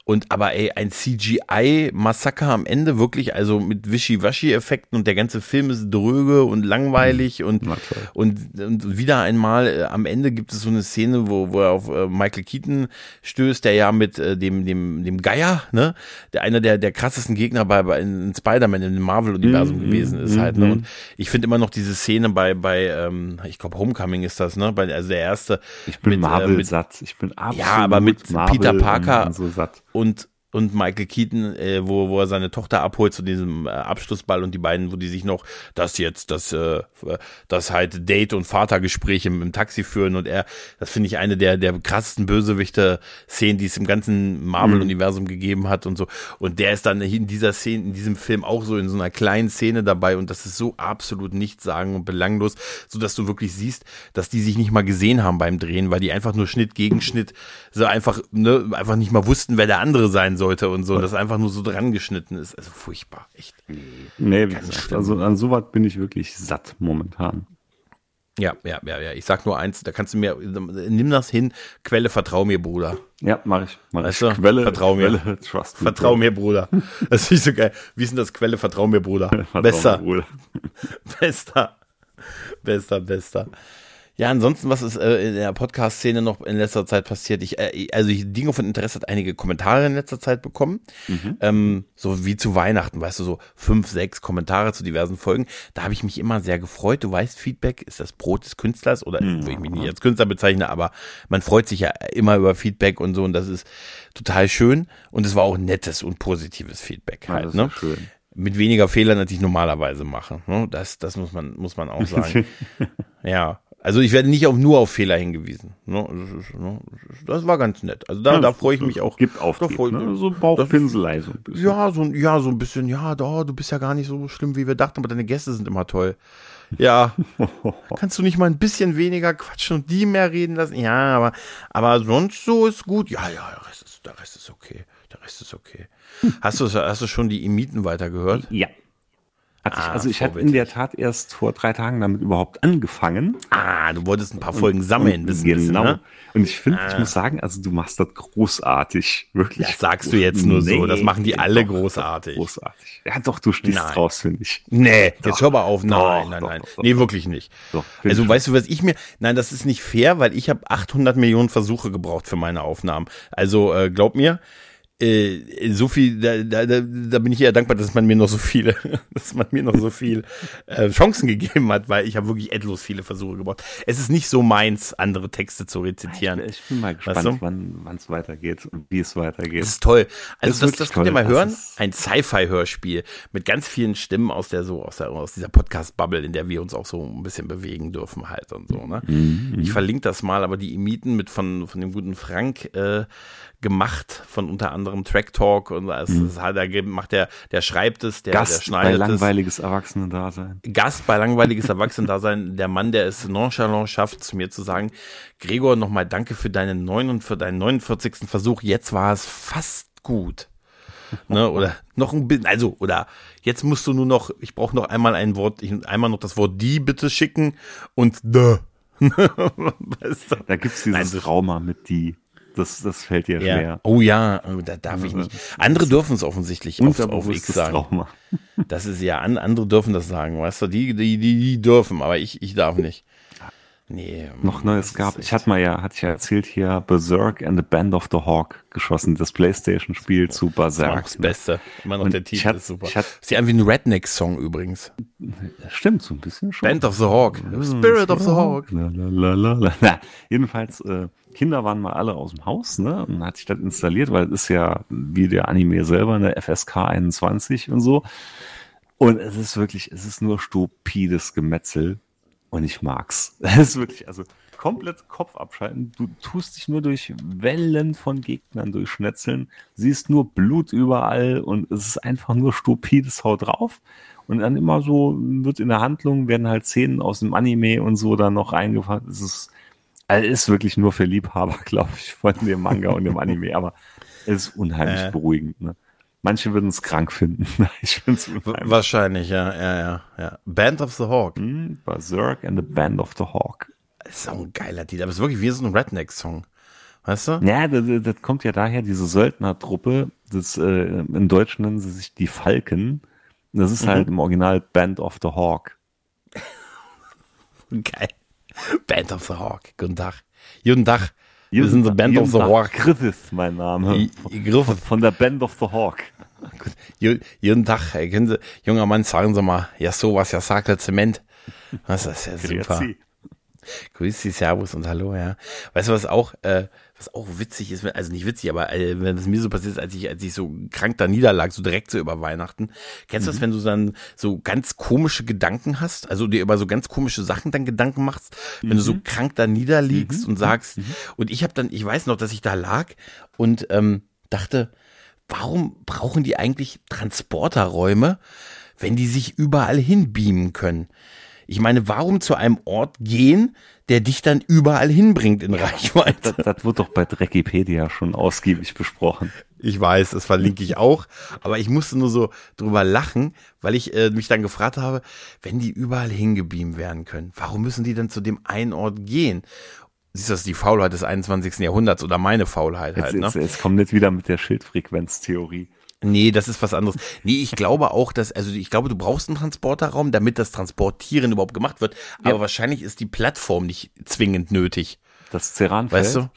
Und aber ey, ein CGI-Massaker am Ende, wirklich, also mit Wischi-Waschi-Effekten und der ganze Film ist dröge und langweilig und, und, und wieder einmal äh, am Ende gibt es so eine Szene, wo, wo er auf äh, Michael Keaton stößt, der ja mit äh, dem, dem, dem Geier, ne, der einer der, der krassesten Gegner bei, bei in Spider-Man im Marvel-Universum Mhm, gewesen ist mhm, halt, ne? mhm. Und ich finde immer noch diese Szene bei, bei, ähm, ich glaube Homecoming ist das, ne? Bei, also der erste. Ich bin äh, Marvel mit- satt. Ich bin absolut Ja, aber mit Marvel Peter Parker und, und so satt. Und und Michael Keaton, äh, wo, wo er seine Tochter abholt zu diesem äh, Abschlussball und die beiden, wo die sich noch das jetzt, das, äh, das halt Date- und Vatergespräch im, im Taxi führen und er, das finde ich eine der, der krassesten Bösewichte-Szenen, die es im ganzen Marvel-Universum gegeben hat und so. Und der ist dann in dieser Szene, in diesem Film auch so in so einer kleinen Szene dabei und das ist so absolut nichtssagend und belanglos, so dass du wirklich siehst, dass die sich nicht mal gesehen haben beim Drehen, weil die einfach nur Schnitt gegen Schnitt so einfach, ne, einfach nicht mal wussten, wer der andere sein sollte und so, und das einfach nur so dran geschnitten ist. Also furchtbar, echt. Nee, gesagt, also an sowas bin ich wirklich satt momentan. Ja, ja, ja, ja. Ich sag nur eins, da kannst du mir, nimm das hin, Quelle, vertrau mir, Bruder. Ja, mach ich. Mach Weißt du? Quelle, Vertrau mir. Quelle, trust me, Vertrau bro. mir, Bruder. Das ist nicht so geil. Wie ist denn das Quelle, vertrau mir, Bruder? Vertrau Besser. mir, Bruder. Bester. Bester, bester. Ja, ansonsten, was ist äh, in der Podcast-Szene noch in letzter Zeit passiert? Ich, äh, also ich, Dinge von Interesse hat einige Kommentare in letzter Zeit bekommen. Ähm, so wie zu Weihnachten, weißt du, so fünf, sechs Kommentare zu diversen Folgen. Da habe ich mich immer sehr gefreut. Du weißt, Feedback ist das Brot des Künstlers oder wo ich mich nicht als Künstler bezeichne, aber man freut sich ja immer über Feedback und so und das ist total schön. Und es war auch nettes und positives Feedback Ja, halt, das ne? ist schön. mit weniger Fehlern, als ich normalerweise mache. Ne? Das, das muss man, muss man auch sagen. ja. Also ich werde nicht auf, nur auf Fehler hingewiesen. Ne? Das, ne? das war ganz nett. Also da, Ja, da freue ich mich auch. Gibt auf, da freu ich ne? so Bauchpinselei so ein bisschen. Ja, so, ein- ja, so ein bisschen, ja, da, du bist ja gar nicht so schlimm, wie wir dachten, aber deine Gäste sind immer toll. Ja, kannst du nicht mal ein bisschen weniger quatschen und die mehr reden lassen? Ja, aber, aber sonst so ist gut. Ja, ja, der Rest ist, der Rest ist okay. Der Rest ist okay. Hast du, hast du schon die Imiten weitergehört? Ja. Hatte ich, Ah, also ich hatte in der Tat erst vor drei Tagen damit überhaupt angefangen. Ah, du wolltest ein paar Folgen sammeln. Das genau. Bisschen, ne? Und ich finde, ich Ah. muss sagen, also du machst das großartig. Wirklich. Das sagst du jetzt nur so. Das machen die Nee, alle doch, großartig. Großartig. Ja, doch, du stehst Nein. draus, finde ich. Nee, Doch. jetzt hör mal auf. Nein, Doch, nein, nein. doch, nee, wirklich nicht. Also ich weißt du, was ich mir, nein, das ist nicht fair, weil ich habe 800 Millionen Versuche gebraucht für meine Aufnahmen. Also äh, glaub mir, äh, so viel, da, da, da bin ich eher dankbar, dass man mir noch so viele, dass man mir noch so viel äh, Chancen gegeben hat, weil ich habe wirklich endlos viele Versuche gebraucht. Es ist nicht so meins, andere Texte zu rezitieren. Ich, ich bin mal gespannt, weißt du? wann es weitergeht und wie es weitergeht. Das ist toll. Also das, das, das könnt ihr mal hören. Ein Sci-Fi-Hörspiel mit ganz vielen Stimmen aus der so aus, der, aus dieser Podcast-Bubble, in der wir uns auch so ein bisschen bewegen dürfen halt und so. Ne? Mhm. Ich verlinke das mal, aber die Imiten mit von von dem guten Frank äh, gemacht von unter anderem Track Talk und es, mhm. es halt, da macht der, der schreibt es, der, Gast der schneidet bei langweiliges Erwachsenendasein. Gast bei langweiliges Erwachsenendasein, der Mann, der es nonchalant schafft, zu mir zu sagen, Gregor, nochmal danke für deinen neuen für deinen 49. Versuch, jetzt war es fast gut. ne, oder noch ein bisschen, also, oder jetzt musst du nur noch, ich brauche noch einmal ein Wort, ich, einmal noch das Wort die bitte schicken und the. weißt du? Da gibt's dieses Nein, Trauma mit die. Das, das fällt dir ja. schwer. Oh ja, oh, da darf ich nicht. Andere dürfen es offensichtlich auf, auf X sagen. Trauma. Das ist ja, andere dürfen das sagen, weißt du, die, die, die, die dürfen, aber ich, ich darf nicht. Nee. Noch Neues gab. Ich hatte mal ja, hatte ich ja erzählt hier, Berserk and the Band of the Hawk geschossen, das Playstation-Spiel zu Berserk. Das, das Beste. Immer noch Und der Titel hat, ist super. Ich hat, ist ja irgendwie ein Redneck-Song übrigens. Stimmt, so ein bisschen schon. Band of the Hawk. Spirit of the Hawk. Lalalala. Jedenfalls, äh, Kinder waren mal alle aus dem Haus, ne? Und hatte ich das installiert, weil es ist ja wie der Anime selber, eine FSK 21 und so. Und es ist wirklich, es ist nur stupides Gemetzel und ich mag's. Das ist wirklich, also komplett Kopf abschalten. Du tust dich nur durch Wellen von Gegnern durchschnetzeln, siehst nur Blut überall und es ist einfach nur stupides Haut drauf. Und dann immer so wird in der Handlung, werden halt Szenen aus dem Anime und so dann noch reingefahren. Es ist, also ist wirklich nur für Liebhaber, glaube ich, von dem Manga und dem Anime. Aber es ist unheimlich äh. beruhigend. Ne? Manche würden es krank finden. ich find's Wahrscheinlich, ja, ja, ja, ja. Band of the Hawk. Mm, Berserk and the Band of the Hawk. Das ist auch ein geiler Titel, aber es ist wirklich wie so ein Redneck-Song. Weißt du? Ja, das, das, kommt ja daher, diese Söldnertruppe, das, äh, im Deutschen nennen sie sich die Falken. Das ist mhm. halt im Original Band of the Hawk. Geil. Band of the Hawk. Guten Tag. Guten Tag. Wir sind the Band of the Hawk. Griffith, mein Name. Griffith. Von der Band of the Hawk. Jeden Tag, können Sie, junger Mann, sagen Sie mal, ja sowas, ja Sakel Zement. Das ist ja super. Grüß Sie, Servus und Hallo, ja. Weißt du, was auch, äh, was auch witzig ist, also nicht witzig, aber äh, wenn das mir so passiert ist, als ich, als ich so krank da niederlag, so direkt so über Weihnachten. Kennst du mhm. das, wenn du dann so ganz komische Gedanken hast, also dir über so ganz komische Sachen dann Gedanken machst, mhm. wenn du so mhm. krank da niederliegst mhm. und sagst, mhm. und ich habe dann, ich weiß noch, dass ich da lag und ähm, dachte, warum brauchen die eigentlich Transporterräume, wenn die sich überall hinbeamen können? Ich meine, warum zu einem Ort gehen, der dich dann überall hinbringt in Reichweite? Das, das wird doch bei Dreckipedia schon ausgiebig besprochen. Ich weiß, das verlinke ich auch, aber ich musste nur so drüber lachen, weil ich äh, mich dann gefragt habe, wenn die überall hingebeamt werden können, warum müssen die denn zu dem einen Ort gehen? Siehst du, das ist die Faulheit des 21. Jahrhunderts oder meine Faulheit halt. Jetzt, ne? jetzt, jetzt kommt nicht wieder mit der Schildfrequenztheorie. Nee, das ist was anderes. Nee, ich glaube auch, dass, also ich glaube, du brauchst einen Transporterraum, damit das Transportieren überhaupt gemacht wird. Aber ja. wahrscheinlich ist die Plattform nicht zwingend nötig. Das Ceran Weißt du?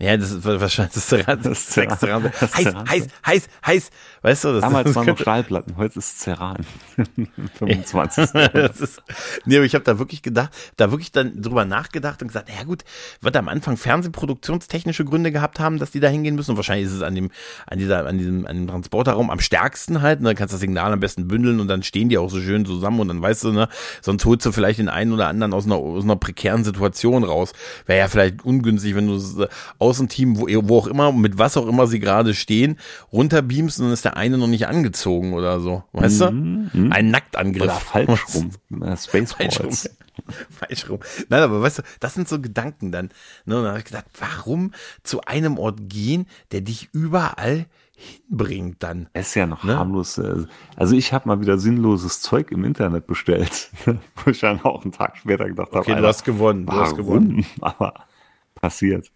Ja, das ist wahrscheinlich das, Ceran, das, Ceran. Das heiß, Ceran. heiß, heiß, heiß. Weißt du, das Damals waren noch Stahlplatten, heute ist Ceran. 25. das ist, nee, aber ich habe da wirklich gedacht, da wirklich dann drüber nachgedacht und gesagt, ja gut, wird am Anfang Fernsehproduktionstechnische Gründe gehabt haben, dass die da hingehen müssen. Und wahrscheinlich ist es an dem, an dieser, an diesem, an dem Transporterraum am stärksten halt. Und dann kannst du das Signal am besten bündeln und dann stehen die auch so schön zusammen und dann weißt du, ne, sonst holst du vielleicht den einen oder anderen aus einer, aus einer prekären Situation raus. Wäre ja vielleicht ungünstig, wenn du Außenteam, wo, wo auch immer, mit was auch immer sie gerade stehen, runterbeamst und dann ist der eine noch nicht angezogen oder so. Weißt mhm. du? Ein Nacktangriff. Oder falsch rum. Spaceballs. Falsch rum. Nein, aber weißt du, das sind so Gedanken dann. Ne? Und dann habe ich gedacht, warum zu einem Ort gehen, der dich überall hinbringt dann. Es ist ja noch ne? harmlos. Äh, also ich habe mal wieder sinnloses Zeug im Internet bestellt, wo ich dann auch einen Tag später gedacht habe, okay, du hast gewonnen, du hast gewonnen. Aber passiert.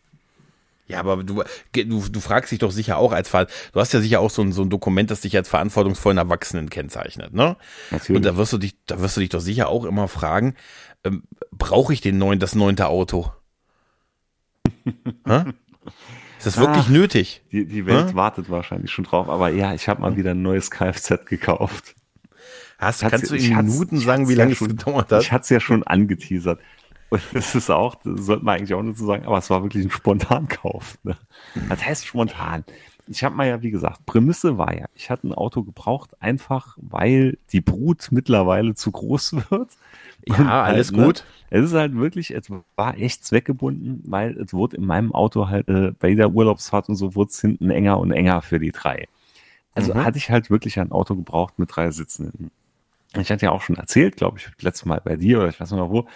Ja, aber du, du, du fragst dich doch sicher auch als Fall, du hast ja sicher auch so ein, so ein Dokument, das dich als verantwortungsvollen Erwachsenen kennzeichnet, ne? Natürlich. Und da wirst du dich, da wirst du dich doch sicher auch immer fragen, ähm, brauche ich den neuen, das neunte Auto? Ist das wirklich Ach, nötig? Die, die Welt Hm? wartet wahrscheinlich schon drauf, aber ja, ich habe mal wieder ein neues Kfz gekauft. Hast, kannst du in Minuten sagen, wie lange es gedauert hat? Ich hatte es ja schon angeteasert. Und das ist auch, das sollte man eigentlich auch nur so sagen, aber es war wirklich ein Spontankauf. Ne? Das heißt spontan. Ich habe mal ja, wie gesagt, Prämisse war ja, ich hatte ein Auto gebraucht, einfach weil die Brut mittlerweile zu groß wird. Und Ja, alles halt, ne, gut. Es ist halt wirklich, es war echt zweckgebunden, weil es wurde in meinem Auto halt äh, bei jeder Urlaubsfahrt und so wurde es hinten enger und enger für die drei. Also Mhm. hatte ich halt wirklich ein Auto gebraucht mit drei Sitzen hinten. Ich hatte ja auch schon erzählt, glaube ich, letztes Mal bei dir oder ich weiß nicht mehr wo.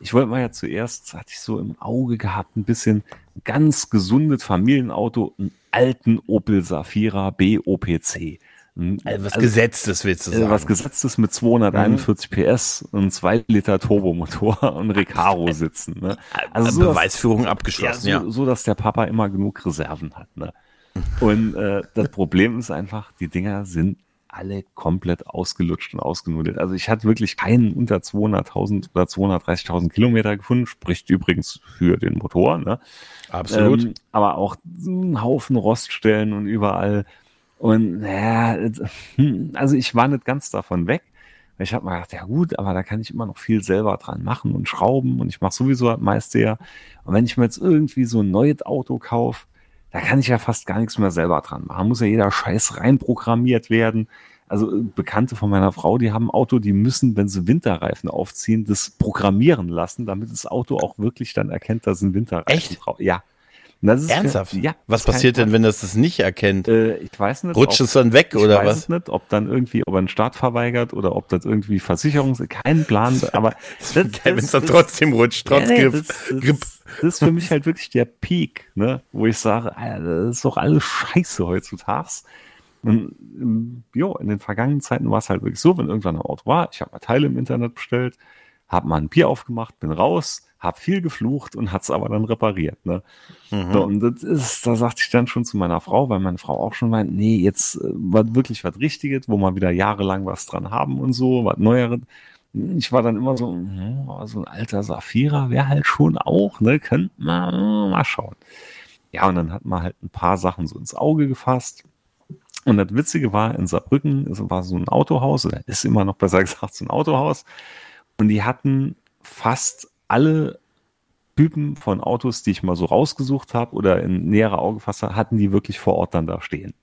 Ich wollte mal ja zuerst, hatte ich so im Auge gehabt, ein bisschen ganz gesundes Familienauto, einen alten Opel Safira BOPC. Also was also- Gesetztes willst du äh, sagen. was gesetztes mit 241 PS, ein 2 Liter Turbomotor und Recaro sitzen. Ne? also so, dass- Beweisführung ja, abgeschlossen, so, ja. so, dass der Papa immer genug Reserven hat. Ne? Und äh, das Problem ist einfach, die Dinger sind alle komplett ausgelutscht und ausgenudelt. Also ich hatte wirklich keinen unter 200.000 oder 230.000 Kilometer gefunden, spricht übrigens für den Motor. Ne? Absolut. Ähm, aber auch ein Haufen Roststellen und überall. Und naja, hm, also ich war nicht ganz davon weg. Ich habe mal gedacht, ja gut, aber da kann ich immer noch viel selber dran machen und schrauben und ich mache sowieso das meiste ja. Und wenn ich mir jetzt irgendwie so ein neues Auto kaufe, da kann ich ja fast gar nichts mehr selber dran machen. Muss ja jeder Scheiß reinprogrammiert werden. Also äh, Bekannte von meiner Frau, die haben ein Auto, die müssen, wenn sie Winterreifen aufziehen, das programmieren lassen, damit das Auto auch wirklich dann erkennt, dass ein Winterreifen Echt? drauf. Ja. Ernsthaft? Für, ja. Was passiert denn, wenn das das nicht erkennt? Äh, ich weiß nicht. Rutscht ob- es dann weg ich oder weiß was? es nicht, ob dann irgendwie, ob er einen Start verweigert oder ob das irgendwie Versicherungs, kein Plan, aber Wenn es dann trotzdem rutscht, trotz ja, das, das, Grip. das ist für mich halt wirklich der Peak, ne, wo ich sage, Alter, das ist doch alles scheiße heutzutage. Und ähm, jo, in den vergangenen Zeiten war es halt wirklich so, wenn irgendwann ein Auto war, ich habe mal Teile im Internet bestellt, habe mal ein Bier aufgemacht, bin raus, habe viel geflucht und hat's aber dann repariert. Ne? Mhm. So, und das ist, da sagte ich dann schon zu meiner Frau, weil meine Frau auch schon meint, nee, jetzt äh, war wirklich was Richtiges, wo wir wieder jahrelang was dran haben und so, was Neueres. Ich war dann immer so, hm, so ein alter Saphira wäre halt schon auch, ne, könnte man mal schauen. Ja, und dann hat man halt ein paar Sachen so ins Auge gefasst. Und das Witzige war, in Saarbrücken es war so ein Autohaus, oder ist immer noch besser gesagt so ein Autohaus. Und die hatten fast alle Typen von Autos, die ich mal so rausgesucht habe oder in nähere Auge habe, hatten die wirklich vor Ort dann da stehen.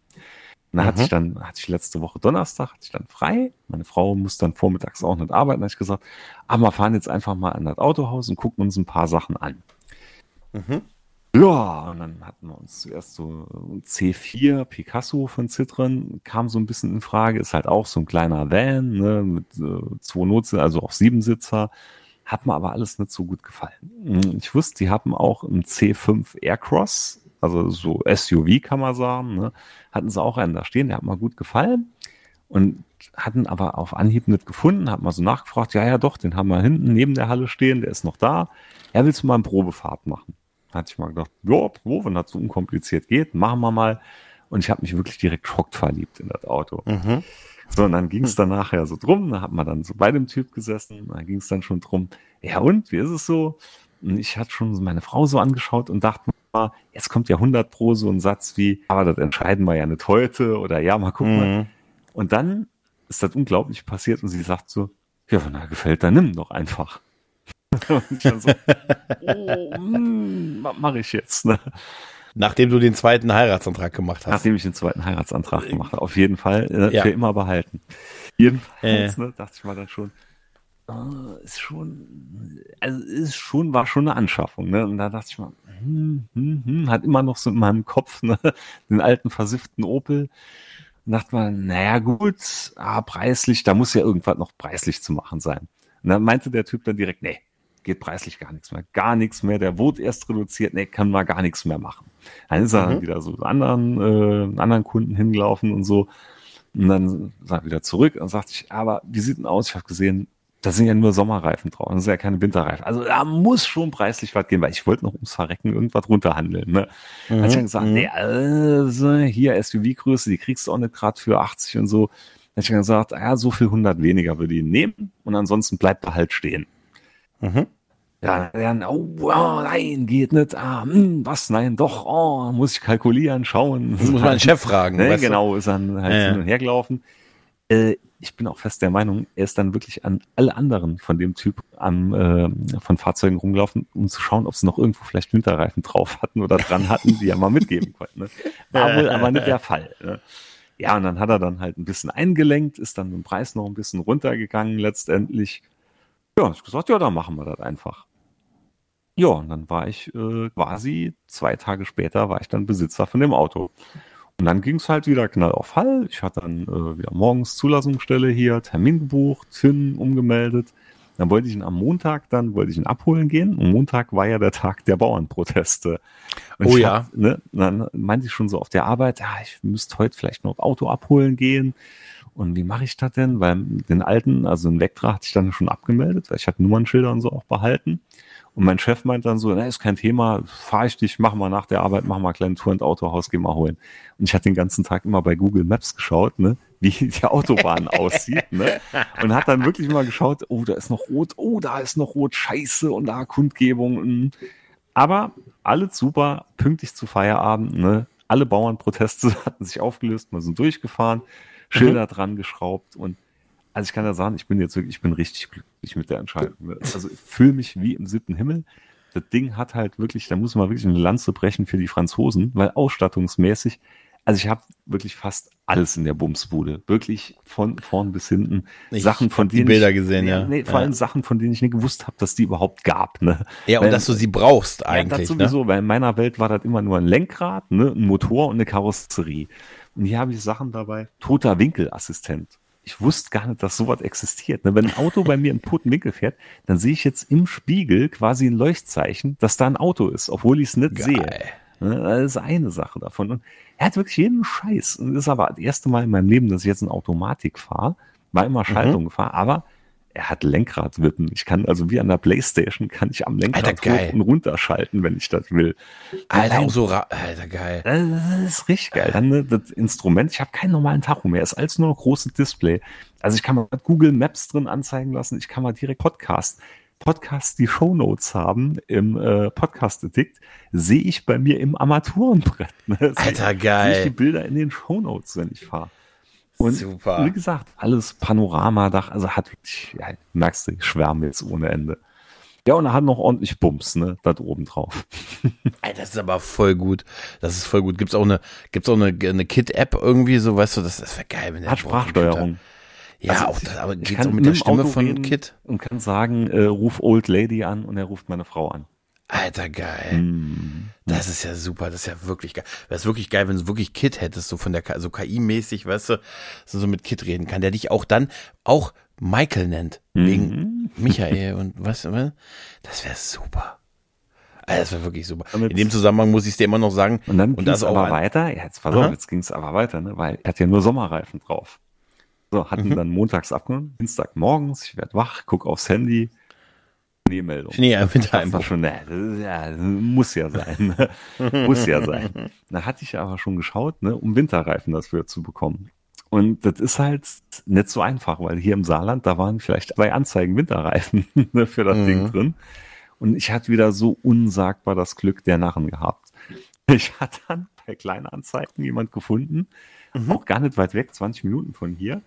Und da hatte Mhm. ich dann, hatte ich letzte Woche Donnerstag, hatte ich dann frei. Meine Frau muss dann vormittags auch nicht arbeiten. Da habe ich gesagt, aber wir fahren jetzt einfach mal an das Autohaus und gucken uns ein paar Sachen an. Mhm. Ja, und dann hatten wir uns zuerst so ein C4 Picasso von Citroen, kam so ein bisschen in Frage, ist halt auch so ein kleiner Van, ne, mit äh, zwei Notsitzer, also auch sieben Sitzer. Hat mir aber alles nicht so gut gefallen. Hm, Ich wusste, die haben auch einen C5 Aircross, also so SUV kann man sagen, ne, hatten sie auch einen da stehen, der hat mir gut gefallen und hatten aber auf Anhieb nicht gefunden, hat mal so nachgefragt, ja, ja doch, den haben wir hinten neben der Halle stehen, der ist noch da. Ja, willst du mal eine Probefahrt machen? Hatte ich mal gedacht, ja, Probe, wenn das so unkompliziert geht, machen wir mal. Und ich habe mich wirklich direkt schockt verliebt in das Auto. Mhm. So, und dann ging es dann nachher so drum, da hat man dann so bei dem Typ gesessen, da ging es dann schon drum, ja und, wie ist es so? Und ich hatte schon meine Frau so angeschaut und dachte mal, jetzt kommt ja 100 pro so ein Satz wie, aber das entscheiden wir ja nicht heute oder ja, mal gucken. mal. Mhm. Und dann ist das unglaublich passiert und sie sagt so, ja, wenn er gefällt, dann nimm doch einfach. und dann so, oh, hm, was mache ich jetzt? Ne? Nachdem du den zweiten Heiratsantrag gemacht hast. Nachdem ich den zweiten Heiratsantrag gemacht habe, auf jeden Fall äh, Ja. für immer behalten. Jedenfalls, Äh. ne, dachte ich mal dann schon, äh, ist schon, also ist schon, war schon eine Anschaffung, ne? Und da dachte ich mal, hm, hm, hm, hat immer noch so in meinem Kopf, ne, den alten versifften Opel. Und dachte man, naja, gut, ah, preislich, da muss ja irgendwas noch preislich zu machen sein. Und dann meinte der Typ dann direkt, nee, geht preislich gar nichts mehr, gar nichts mehr, der wurde erst reduziert, nee, kann man gar nichts mehr machen. Dann ist er Mhm. dann wieder so anderen, äh, anderen Kunden hingelaufen und so. Und dann sagt er wieder zurück und sagt ich, aber wie sieht denn aus? Ich habe gesehen, da sind ja nur Sommerreifen drauf, das sind ja keine Winterreifen. Also da muss schon preislich was gehen, weil ich wollte noch ums Verrecken irgendwas runterhandeln. Ne? Mhm. Hat ich dann gesagt, Mhm. nee, also hier SUV-Größe, die kriegst du auch nicht gerade für 80 und so. Dann ich dann gesagt, ja, so viel 100 weniger würde ich nehmen und ansonsten bleibt er halt stehen. Mhm. Ja, dann, oh, oh, nein, geht nicht. Ah, hm, was, nein, doch, oh, muss ich kalkulieren, schauen. Das muss man den Chef fragen. Ne, genau, ist dann halt ja, hin und her gelaufen. Äh, ich bin auch fest der Meinung, er ist dann wirklich an alle anderen von dem Typ am, äh, von Fahrzeugen rumgelaufen, um zu schauen, ob sie noch irgendwo vielleicht Winterreifen drauf hatten oder dran hatten, die er mal mitgeben konnte. Ne? War wohl aber nicht der Fall. Ne? Ja, und dann hat er dann halt ein bisschen eingelenkt, ist dann im Preis noch ein bisschen runtergegangen letztendlich. Ja, ich gesagt, ja, dann machen wir das einfach. Ja, und dann war ich äh, quasi zwei Tage später war ich dann Besitzer von dem Auto. Und dann ging es halt wieder knall auf Fall. Ich hatte dann äh, wieder morgens Zulassungsstelle hier, Termin gebucht, TIN umgemeldet. Dann wollte ich ihn am Montag, dann wollte ich ihn abholen gehen. Und Montag war ja der Tag der Bauernproteste. Und oh ja. Hab, ne, dann meinte ich schon so auf der Arbeit, ja, ich müsste heute vielleicht noch das Auto abholen gehen. Und wie mache ich das denn? Weil den alten, also den Vectra hatte ich dann schon abgemeldet, weil ich hatte Nummernschilder und so auch behalten. Und mein Chef meint dann so, na, ist kein Thema, fahre ich dich, mach mal nach der Arbeit, mach mal eine kleine Tour ins Autohaus, geh mal holen. Und ich hatte den ganzen Tag immer bei Google Maps geschaut, ne, wie die Autobahn aussieht, ne, und hat dann wirklich mal geschaut, oh, da ist noch rot, oh, da ist noch rot, scheiße, und da Kundgebung. Aber alles super, pünktlich zu Feierabend, ne, alle Bauernproteste hatten sich aufgelöst, wir sind durchgefahren, Schilder mhm. dran geschraubt und also ich kann ja sagen, ich bin jetzt wirklich, ich bin richtig glücklich mit der Entscheidung. Ne? Also ich fühle mich wie im siebten Himmel. Das Ding hat halt wirklich, da muss man wirklich eine Lanze brechen für die Franzosen, weil ausstattungsmäßig, also ich habe wirklich fast alles in der Bumsbude. Wirklich von vorn bis hinten. Ich Sachen, von denen. Die Bilder ich, gesehen, ja. Nee, vor allem Sachen, von denen ich nicht gewusst habe, dass die überhaupt gab. Ne? Ja, und weil, dass du sie brauchst eigentlich. Ja, das sowieso, ne? weil in meiner Welt war das immer nur ein Lenkrad, ne, ein Motor und eine Karosserie. Und hier habe ich Sachen dabei. Toter Winkelassistent ich wusste gar nicht, dass sowas existiert. Ne? Wenn ein Auto bei mir in toten Winkel fährt, dann sehe ich jetzt im Spiegel quasi ein Leuchtzeichen, dass da ein Auto ist, obwohl ich es nicht Geil. sehe. Ne? Das ist eine Sache davon. Und er hat wirklich jeden Scheiß. Und das ist aber das erste Mal in meinem Leben, dass ich jetzt in Automatik fahre. War immer Schaltung mhm. gefahren, aber er hat Lenkradwippen. Ich kann also wie an der Playstation kann ich am Lenkrad Alter, hoch und runter schalten, wenn ich das will. Alter, so Alter, geil. Das ist richtig geil. Dann ne, das Instrument, ich habe keinen normalen Tacho mehr, ist alles nur ein großes Display. Also ich kann mal Google Maps drin anzeigen lassen, ich kann mal direkt Podcast Podcast die Shownotes haben im äh, Podcast Addict, sehe ich bei mir im Armaturenbrett. Ne? Alter, geil. Sehe ich die Bilder in den Shownotes, wenn ich fahre. Und Super. wie gesagt, alles Panoramadach, also hat wirklich, ja, merkst du, ich schwärme jetzt ohne Ende. Ja, und er hat noch ordentlich Bums, ne, da oben drauf. Alter, das ist aber voll gut. Das ist voll gut. Gibt's auch eine, gibt's auch eine, eine Kit-App irgendwie, so, weißt du, das, das wäre geil, wenn der Hat Sprachsteuerung. Ja, also, auch das, aber geht's auch mit der Stimme Auto von Kit? Und kann sagen, äh, ruf Old Lady an und er ruft meine Frau an. Alter, geil. Mm. Das ist ja super, das ist ja wirklich geil. Wäre es wirklich geil, wenn du wirklich Kit hättest, so von der, so KI-mäßig, weißt du, so, so mit Kit reden kann, der dich auch dann auch Michael nennt. Wegen Michael und was, was? Das wäre super. Also das wäre wirklich super. Damit In dem Zusammenhang muss ich es dir immer noch sagen. Und dann ging es aber ein... weiter, ja, jetzt pass auf, jetzt ging es aber weiter, ne, weil er hat ja nur Sommerreifen drauf. So, hatten mhm. dann montags abgenommen, Dienstag morgens, ich werde wach, guck aufs Handy, Schneemeldung. Schnee im Winter einfach schon, ne, ja, muss ja sein. muss ja sein. Da hatte ich aber schon geschaut, ne, um Winterreifen dafür zu bekommen. Und das ist halt nicht so einfach, weil hier im Saarland, da waren vielleicht zwei Anzeigen Winterreifen ne, für das mhm. Ding drin. Und ich hatte wieder so unsagbar das Glück der Narren gehabt. Ich hatte dann bei kleinen Anzeigen jemand gefunden, mhm. auch gar nicht weit weg, 20 Minuten von hier.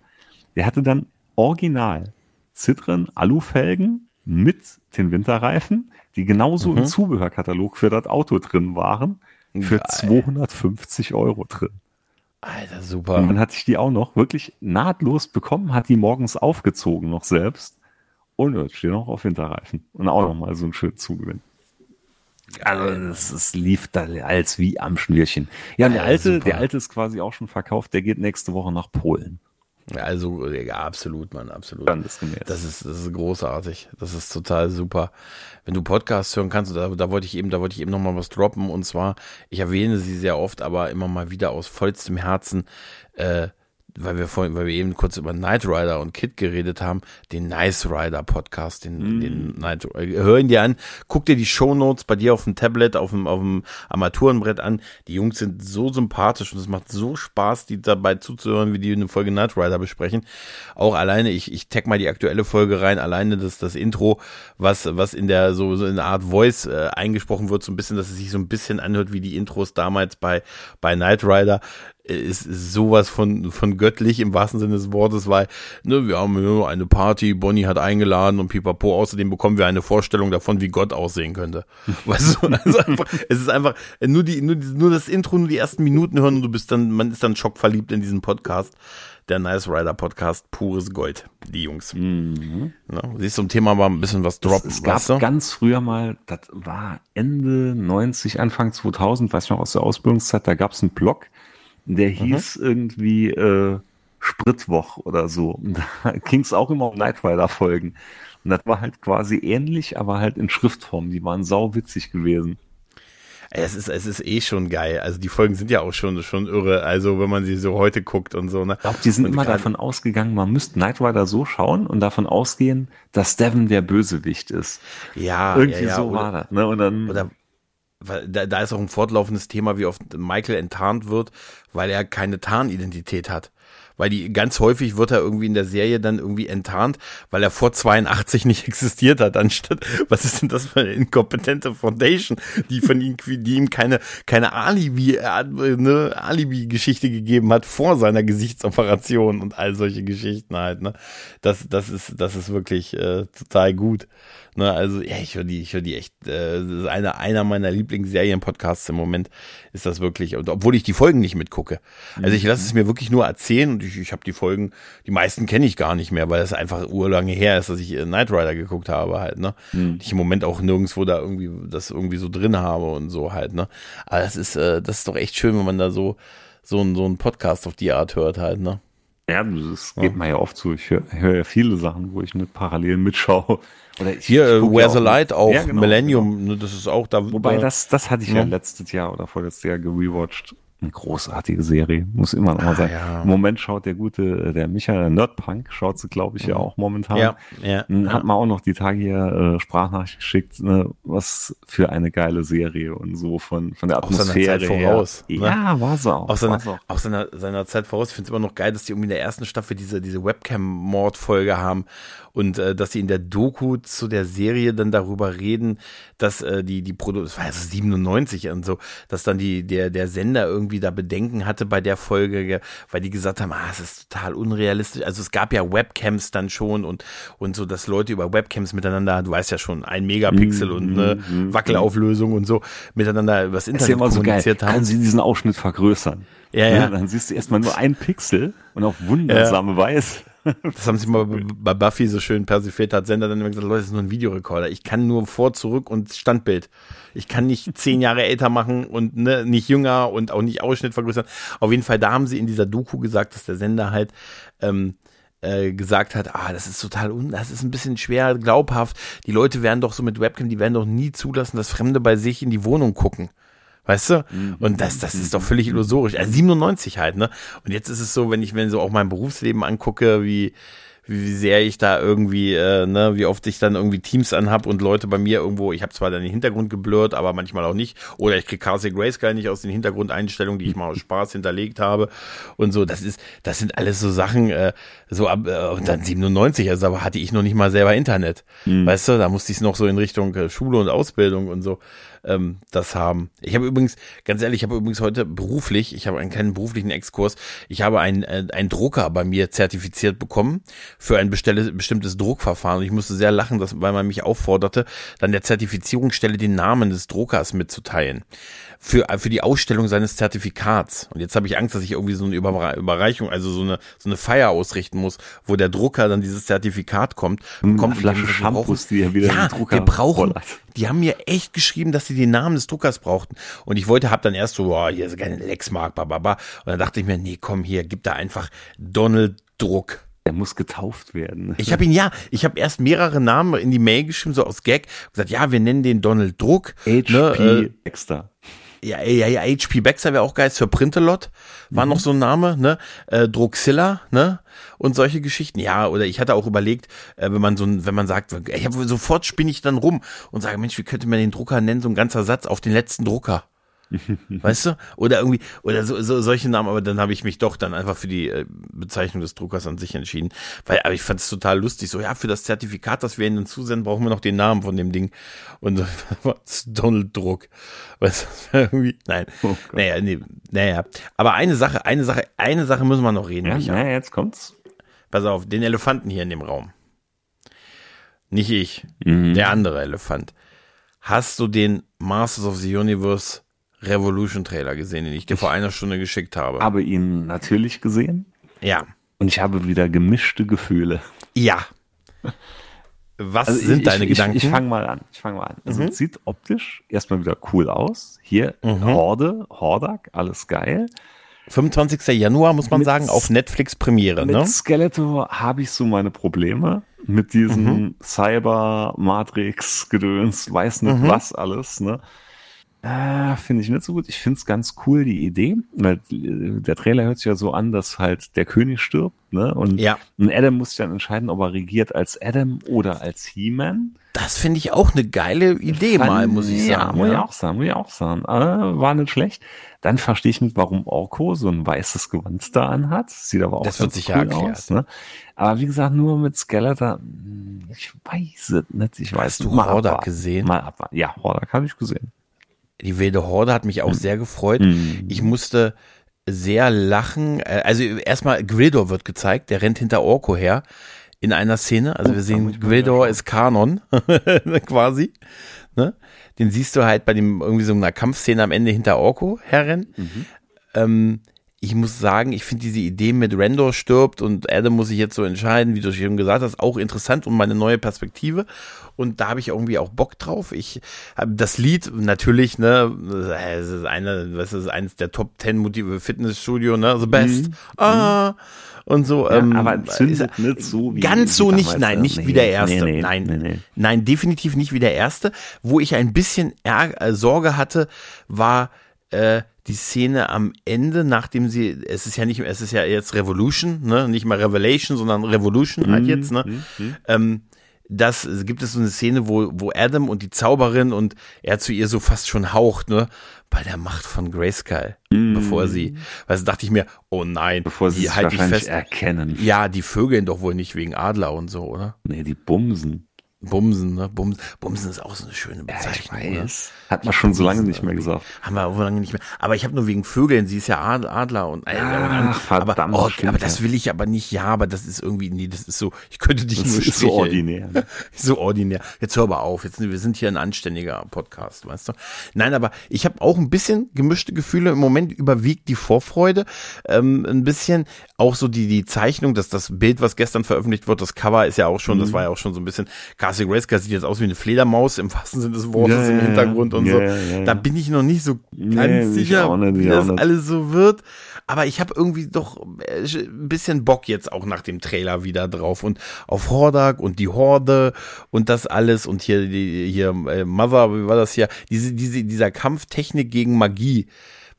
Der hatte dann original Zitren, Alufelgen, mit den Winterreifen, die genauso mhm. im Zubehörkatalog für das Auto drin waren, für Geil. 250 Euro drin. Alter, super. Und dann hatte ich die auch noch wirklich nahtlos bekommen, hat die morgens aufgezogen noch selbst. Und jetzt steht noch auf Winterreifen. Und auch noch mal so ein schönen Zugewinn. Also es, lief da als wie am Schnürchen. Ja, der alte, super. der alte ist quasi auch schon verkauft, der geht nächste Woche nach Polen. Also, ja, absolut, Mann, absolut. Das ist, das ist großartig. Das ist total super. Wenn du Podcasts hören kannst, da, da wollte ich eben, da wollte ich eben noch mal was droppen. Und zwar, ich erwähne sie sehr oft, aber immer mal wieder aus vollstem Herzen, äh, weil wir vorhin, weil wir eben kurz über Knight Rider und Kid geredet haben, den Nice Rider Podcast, den, mm. den Knight, hör ihn dir an, guck dir die Show Notes bei dir auf dem Tablet, auf dem, auf dem Armaturenbrett an. Die Jungs sind so sympathisch und es macht so Spaß, die dabei zuzuhören, wie die eine Folge Knight Rider besprechen. Auch alleine, ich, ich tag mal die aktuelle Folge rein, alleine das, das Intro, was, was in der, so, so in einer Art Voice äh, eingesprochen wird, so ein bisschen, dass es sich so ein bisschen anhört wie die Intros damals bei, bei Knight Rider ist, sowas von, von göttlich im wahrsten Sinne des Wortes, weil ne, wir haben nur eine Party, Bonnie hat eingeladen und pipapo, außerdem bekommen wir eine Vorstellung davon, wie Gott aussehen könnte. Weißt du, also einfach, es ist einfach nur die, nur, die, nur das Intro, nur die ersten Minuten hören und du bist dann, man ist dann schockverliebt in diesen Podcast. Der Nice Rider Podcast, pures Gold, die Jungs. Mhm. Ja, siehst du, zum Thema mal ein bisschen was droppen. Es, es gab du? ganz früher mal, das war Ende 90, Anfang 2000, weiß ich noch aus der Ausbildungszeit, da gab es einen Blog, der mhm. hieß mhm. irgendwie äh, Spritwoch oder so. Und da ging es auch immer um Night Rider-Folgen. Und das war halt quasi ähnlich, aber halt in Schriftform. Die waren sau witzig gewesen. Es ist, es ist eh schon geil. Also die Folgen sind ja auch schon, schon irre. Also wenn man sie so heute guckt und so. Ne? Ich glaube, die sind und immer davon ausgegangen, man müsste Night Rider so schauen und davon ausgehen, dass Devon der Bösewicht ist. Ja, irgendwie ja, ja. so oder, war das. Ne? Und dann, oder weil da, da ist auch ein fortlaufendes Thema, wie oft Michael enttarnt wird, weil er keine Tarnidentität hat. Weil die ganz häufig wird er irgendwie in der Serie dann irgendwie enttarnt, weil er vor 82 nicht existiert hat, anstatt, was ist denn das für eine inkompetente Foundation, die von ihm, die ihm keine, keine Alibi, äh, ne, Alibi-Geschichte gegeben hat vor seiner Gesichtsoperation und all solche Geschichten halt, ne. Das, das ist, das ist wirklich äh, total gut. Ne, also ja, ich höre die, ich höre die echt. Äh, das ist einer, einer meiner Lieblingsserien-Podcasts im Moment. Ist das wirklich? Und obwohl ich die Folgen nicht mitgucke. Also ich lasse es mir wirklich nur erzählen und ich, ich habe die Folgen. Die meisten kenne ich gar nicht mehr, weil es einfach urlange her ist, dass ich äh, Knight Rider geguckt habe halt. Ne, mhm. ich im Moment auch nirgendwo da irgendwie das irgendwie so drin habe und so halt. Ne, aber das ist, äh, das ist doch echt schön, wenn man da so so ein so ein Podcast auf die Art hört halt. Ne. Ja, das geht ja. mir ja oft so. Ich höre hör ja viele Sachen, wo ich nicht parallel mitschaue. Oder ich, Hier, ich uh, Where's the Light auch, ja, genau, Millennium, genau. das ist auch da. Wobei, das, das hatte ich ja, ja letztes Jahr oder vorletztes Jahr gerewatcht eine großartige Serie, muss immer noch mal ah, sein. Ja. Im Moment schaut der gute, äh, der Michael Nerdpunk, schaut sie, glaube ich, ja mhm. auch momentan. Ja, ja, Hat mal auch noch die Tage hier äh, Sprachnachricht geschickt, ne, was für eine geile Serie und so von, von der Atmosphäre Zeit voraus. Ne? Ja, war so auch. Auf seiner, auch. Auf seiner, seiner Zeit voraus. Ich finde es immer noch geil, dass die irgendwie in der ersten Staffel diese, diese Webcam-Mord-Folge haben und äh, dass sie in der Doku zu der Serie dann darüber reden, dass äh, die, die Produktion, das war ja 97 und so, dass dann die, der, der Sender irgendwie da Bedenken hatte bei der Folge, weil die gesagt haben, ah, es ist total unrealistisch. Also es gab ja Webcams dann schon und, und so, dass Leute über Webcams miteinander, du weißt ja schon, ein Megapixel mm, und eine mm, Wackelauflösung und so, miteinander übers Internet ja immer so haben. Können Sie diesen Ausschnitt vergrößern? Ja, ja. Dann siehst du erstmal nur ein Pixel und auf wundersame ja. Weise das haben sie mal bei Buffy so schön persifliert, hat Sender dann immer gesagt, Leute, das ist nur ein Videorekorder. Ich kann nur vor, zurück und Standbild. Ich kann nicht zehn Jahre älter machen und ne, nicht jünger und auch nicht Ausschnitt vergrößern. Auf jeden Fall, da haben sie in dieser Doku gesagt, dass der Sender halt ähm, äh, gesagt hat, ah, das ist total un, das ist ein bisschen schwer glaubhaft. Die Leute werden doch so mit Webcam, die werden doch nie zulassen, dass Fremde bei sich in die Wohnung gucken. Weißt du? Mhm. Und das, das ist doch völlig illusorisch. Also 97 halt, ne? Und jetzt ist es so, wenn ich mir so auch mein Berufsleben angucke, wie, wie sehr ich da irgendwie, äh, ne, wie oft ich dann irgendwie Teams anhab und Leute bei mir irgendwo, ich habe zwar dann den Hintergrund geblurrt, aber manchmal auch nicht. Oder ich krieg Castle Grayscale nicht aus den Hintergrundeinstellungen, die ich mal aus Spaß hinterlegt habe. Und so, das ist, das sind alles so Sachen, äh, so ab, äh, und dann 97, also da hatte ich noch nicht mal selber Internet. Mhm. Weißt du, da musste ich es noch so in Richtung äh, Schule und Ausbildung und so ähm, das haben. Ich habe übrigens, ganz ehrlich, ich habe übrigens heute beruflich, ich habe einen kleinen beruflichen Exkurs, ich habe einen, äh, einen Drucker bei mir zertifiziert bekommen für ein bestelle, bestimmtes Druckverfahren. Und ich musste sehr lachen, dass, weil man mich aufforderte, dann der Zertifizierungsstelle den Namen des Druckers mitzuteilen für, für die Ausstellung seines Zertifikats. Und jetzt habe ich Angst, dass ich irgendwie so eine Überreichung, also so eine, so eine Feier ausrichten muss, wo der Drucker dann dieses Zertifikat kommt. Bekommt Flasche Shampoos, die er wieder ja, Drucker wir brauchen, die haben mir echt geschrieben, dass sie den Namen des Druckers brauchten. Und ich wollte, hab dann erst so, boah, hier ist keine Lexmark, bababa. Und dann dachte ich mir, nee, komm hier, gib da einfach Donald Druck. Der muss getauft werden. Ich habe ihn ja, ich habe erst mehrere Namen in die Mail geschrieben, so aus Gag, gesagt, ja, wir nennen den Donald Druck. HP ne, äh, Extra. Ja, ja, ja, HP Baxter wäre auch geil, Sir Printelot war mhm. noch so ein Name, ne? Äh, Druxilla, ne? Und solche Geschichten. Ja, oder ich hatte auch überlegt, äh, wenn man so wenn man sagt, ich hab, sofort spinne ich dann rum und sage, Mensch, wie könnte man den Drucker nennen, so ein ganzer Satz auf den letzten Drucker. weißt du? Oder irgendwie, oder so, so solche Namen, aber dann habe ich mich doch dann einfach für die äh, Bezeichnung des Druckers an sich entschieden. Weil, aber ich fand es total lustig. So, ja, für das Zertifikat, das wir ihnen zusenden, brauchen wir noch den Namen von dem Ding. Und Donald Druck. Weißt du, irgendwie, nein. Oh naja, nee, naja. Aber eine Sache, eine Sache, eine Sache müssen wir noch reden. Ja, naja, jetzt kommt's. Pass auf, den Elefanten hier in dem Raum. Nicht ich, mhm. der andere Elefant. Hast du den Masters of the Universe Revolution Trailer gesehen, den ich dir vor einer Stunde geschickt habe. Habe ihn natürlich gesehen. Ja. Und ich habe wieder gemischte Gefühle. Ja. Was also sind ich, deine ich, Gedanken? Ich, ich fange mal an. Ich fange mal an. Also mhm. es sieht optisch erstmal wieder cool aus. Hier mhm. Horde, Hordak, alles geil. 25. Januar muss man mit, sagen, auf Netflix Premiere. Mit ne? Skeletor habe ich so meine Probleme mit diesem mhm. Cyber Matrix Gedöns, weiß nicht mhm. was alles. Ne? Äh, finde ich nicht so gut. Ich finde es ganz cool, die Idee. Weil äh, der Trailer hört sich ja so an, dass halt der König stirbt, ne? Und ja. ein Adam muss sich dann entscheiden, ob er regiert als Adam oder als He-Man. Das finde ich auch eine geile Idee Fand, mal, muss ich sagen. Ja, muss ich auch sagen, muss ich auch sagen. Äh, war nicht schlecht. Dann verstehe ich nicht, warum Orko so ein weißes Gewand da anhat. Sieht aber auch das wird sicher cool aus. Ne? Aber wie gesagt, nur mit Skeletor, hm, ich weiß es nicht. Ich weiß, Hast du Hordak gesehen? Mal abwarten. Ja, Hordak habe ich gesehen. Die wilde Horde hat mich auch sehr gefreut. Mhm. Ich musste sehr lachen. Äh, also erstmal Gwildor wird gezeigt, der rennt hinter Orko her in einer Szene. Also oh, wir sehen, Gwildor ist Kanon quasi. Ne? Den siehst du halt bei dem irgendwie so einer Kampfszene am Ende hinter Orko herrennen. Mhm. Ähm, ich muss sagen, ich finde diese Idee mit Randor stirbt und Adam muss sich jetzt so entscheiden, wie du schon gesagt hast, auch interessant und meine neue Perspektive. Und da habe ich irgendwie auch Bock drauf. Ich habe das Lied natürlich, ne, es ist eine, was ist eines der Top 10 Motive Fitnessstudio, ne, the best. Mhm. Ah, und so. Ja, ähm, aber zündet nicht so wie ganz so nicht, nein, nicht nee, wie der erste, nee, nee, nein, nein, definitiv nicht wie der erste. Wo ich ein bisschen Ärger, äh, Sorge hatte, war äh, die Szene am Ende, nachdem sie, es ist ja nicht, es ist ja jetzt Revolution, ne, nicht mal Revelation, sondern Revolution halt mhm, jetzt, ne, mhm. ähm, das gibt es so eine Szene, wo, wo Adam und die Zauberin und er zu ihr so fast schon haucht, ne, bei der Macht von Grayskull, mm. bevor sie, weil so dachte ich mir, oh nein, bevor sie halt fest erkennen. Ja, die vögeln doch wohl nicht wegen Adler und so, oder? Nee, die bumsen. Bumsen, ne? Bumsen, Bumsen ist auch so eine schöne Bezeichnung. Ja, weiß. Hat man schon so lange nicht mehr gesagt. Haben wir auch lange nicht mehr. Aber ich habe nur wegen Vögeln, sie ist ja Adler und äh, Ach, verdammt, aber, oh, stimmt, aber das will ich aber nicht, ja, aber das ist irgendwie, nee, das ist so, ich könnte dich das nur ist so ordinär. Ne? so ordinär. Jetzt hör aber auf, jetzt, wir sind hier ein anständiger Podcast, weißt du? Nein, aber ich habe auch ein bisschen gemischte Gefühle. Im Moment überwiegt die Vorfreude. Ähm, ein bisschen auch so die, die Zeichnung, dass das Bild, was gestern veröffentlicht wird, das Cover ist ja auch schon, mhm. das war ja auch schon so ein bisschen Cassie Grayskull sieht jetzt aus wie eine Fledermaus im wahrsten Sinne des Wortes ja, im Hintergrund und ja, so. Ja, da bin ich noch nicht so ganz nee, sicher, nicht, wie das alles so wird. Aber ich habe irgendwie doch äh, ein bisschen Bock jetzt auch nach dem Trailer wieder drauf und auf Hordak und die Horde und das alles und hier die hier äh, Mother, wie war das hier? Diese diese dieser Kampftechnik gegen Magie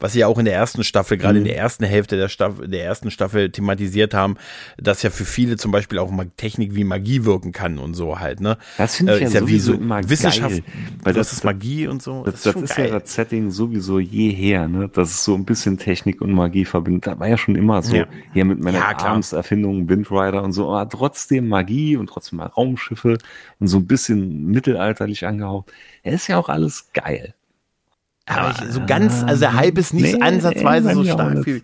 was sie ja auch in der ersten Staffel, gerade mhm. in der ersten Hälfte der Staffel, der ersten Staffel thematisiert haben, dass ja für viele zum Beispiel auch Technik wie Magie wirken kann und so halt, ne? Das finde ich äh, ja, ja wie so immer Wissenschaft, geil, weil das, das ist Magie und so. Das, das, das ist, ja das Setting sowieso jeher, ne? Dass es so ein bisschen Technik und Magie verbindet. Das war ja schon immer so. Ja. Hier mit meiner ja, Arms-Erfindung, Windrider und so, aber trotzdem Magie und trotzdem mal Raumschiffe und so ein bisschen mittelalterlich angehaucht. Er ist ja auch alles geil. Aber ich, so ganz, also der Hype ist nicht nee, ansatzweise nee, so stark wie,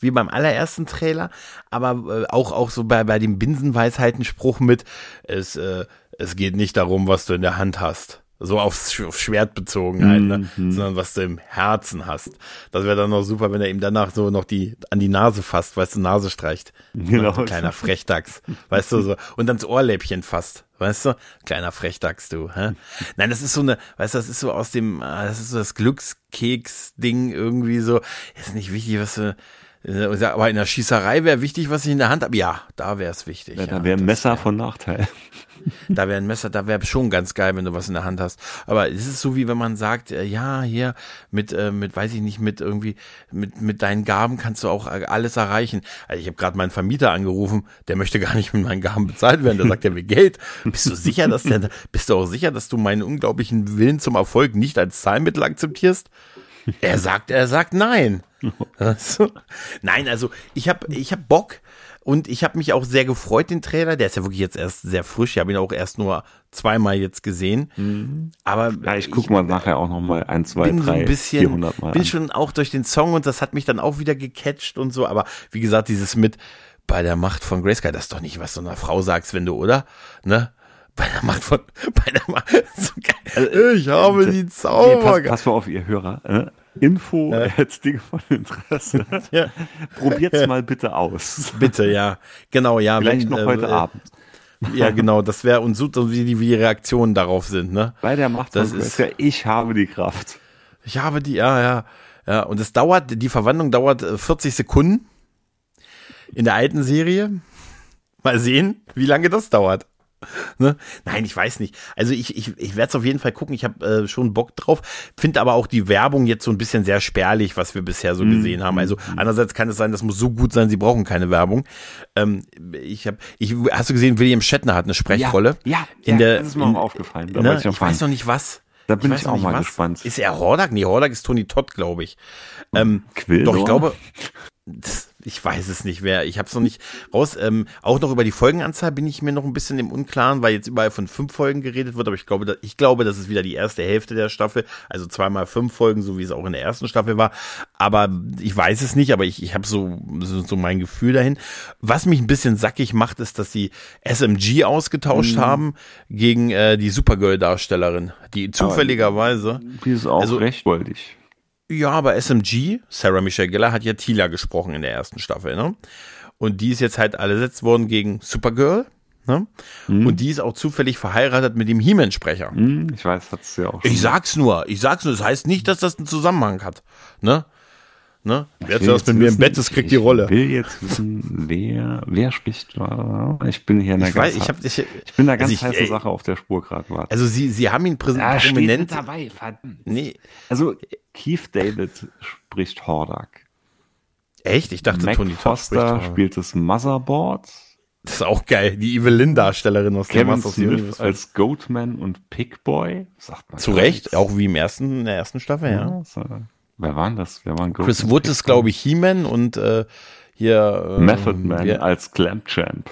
wie beim allerersten Trailer, aber äh, auch, auch so bei, bei dem Binsenweisheiten-Spruch mit, es, äh, es geht nicht darum, was du in der Hand hast. So aufs, aufs Schwert bezogen halt, ne? Mhm. sondern was du im Herzen hast. Das wäre dann noch super, wenn er ihm danach so noch die an die Nase fasst, weißt du, Nase streicht. Genau. So kleiner Frechdachs, weißt du so. Und dann das Ohrläppchen fasst, weißt du, kleiner Frechdachs, du. Hä? Nein, das ist so eine, weißt du, das ist so aus dem, ah, das ist so das Glückskeks-Ding irgendwie so. Ist nicht wichtig, was du äh, aber in der Schießerei wäre wichtig, was ich in der Hand habe. Ja, da wäre es wichtig. Ja, da wäre ein Messer wär, von Nachteil. Da wäre ein Messer, da wäre schon ganz geil, wenn du was in der Hand hast. Aber es ist so wie wenn man sagt, äh, ja, hier mit äh, mit weiß ich nicht, mit irgendwie mit mit deinen Gaben kannst du auch alles erreichen. Also ich habe gerade meinen Vermieter angerufen, der möchte gar nicht mit meinen Gaben bezahlt werden. Der sagt, der will Geld. Bist du sicher, dass der bist du auch sicher, dass du meinen unglaublichen Willen zum Erfolg nicht als Zahlmittel akzeptierst? Er sagt, er sagt nein. Also, nein, also ich habe ich hab Bock und ich habe mich auch sehr gefreut, den Trailer. Der ist ja wirklich jetzt erst sehr frisch. Ich habe ihn auch erst nur zweimal jetzt gesehen. Mhm. Aber ja, ich gucke mal nachher auch noch mal ein, zwei, bin drei, so ein bisschen, 400 Mal. Bin an. schon auch durch den Song und das hat mich dann auch wieder gecatcht und so. Aber wie gesagt, dieses mit bei der Macht von Grayskull, das ist doch nicht, was du einer Frau sagst, wenn du, oder? Ne? Bei der Macht von, bei der Macht, so geil. Ich habe äh, die Zauber. Nee, pass, pass mal auf, ihr Hörer. Info ja. at Dinge von Interesse. ja. Probiert's mal bitte aus. Bitte, ja. Genau, ja. Vielleicht wenn, noch äh, heute äh, Abend. Ja, genau, das wäre und so, wie die, wie die Reaktionen darauf sind, ne? Bei der Macht das ist ja, ich habe die Kraft. Ich habe die, ja, ja. Ja, und es dauert, die Verwandlung dauert 40 äh, Sekunden in der alten Serie. Mal sehen, wie lange das dauert. Ne? Nein, ich weiß nicht. Also ich, ich, ich werde es auf jeden Fall gucken. Ich habe äh, schon Bock drauf. Finde aber auch die Werbung jetzt so ein bisschen sehr spärlich, was wir bisher so mm, gesehen haben. Also andererseits kann es sein, das muss so gut sein, sie brauchen keine Werbung. Ähm, ich habe, ich, hast du gesehen, William Shatner hat eine Sprechrolle. Ja, ja, in ja, der, das ist mir in, auch aufgefallen. Ne? Weiß ich, ich weiß noch nicht was. Da bin ich, ich auch mal was. gespannt. Ist er Hordak? Nee, Hordak ist Tony Todd, glaube ich. Ähm, Quill doch, ich glaube, das, ich weiß es nicht, wer. Ich habe es noch nicht raus. Ähm, auch noch über die Folgenanzahl bin ich mir noch ein bisschen im Unklaren, weil jetzt überall von fünf Folgen geredet wird. Aber ich glaube, da, ich glaube, das ist wieder die erste Hälfte der Staffel. Also zweimal fünf Folgen, so wie es auch in der ersten Staffel war. Aber ich weiß es nicht. Aber ich, ich habe so, so so mein Gefühl dahin. Was mich ein bisschen sackig macht, ist, dass sie SMG ausgetauscht mhm. haben gegen äh, die Supergirl-Darstellerin, die zufälligerweise. Die ist auch also, recht goldig. Ja, aber SMG, Sarah Michelle Gellar, hat ja Tila gesprochen in der ersten Staffel, ne? Und die ist jetzt halt ersetzt worden gegen Supergirl, ne? Mhm. Und die ist auch zufällig verheiratet mit dem He-Man-Sprecher. Mhm, ich weiß, hat's ja auch. Ich sag's nur, ich sag's nur, das heißt nicht, dass das einen Zusammenhang hat, ne? Ne? Wer zuerst mit mir im Bett ist, kriegt die Rolle. Ich will jetzt wissen, wer, wer spricht. Ich bin hier in der ich ganz, weiß, ich, hab, ich, ich bin da ganz also heiße Sache auf der Spur gerade. Also sie, sie haben ihn präsentiert. Ja, prominent. dabei, verdammt. Nee. Also Keith David spricht Hordak. Echt? Ich dachte, Mac Tony Foster spielt das Motherboard. Das ist auch geil. Die Evelyn-Darstellerin aus Kevin dem Smith als Goatman und Pigboy. Sagt man Zu Recht, auch wie im ersten, in der ersten Staffel, ja. ja. Wer waren das? Wer waren Chris Wood ist, glaube ich, He-Man und äh, hier äh, Method Man wir, als Clamp Champ.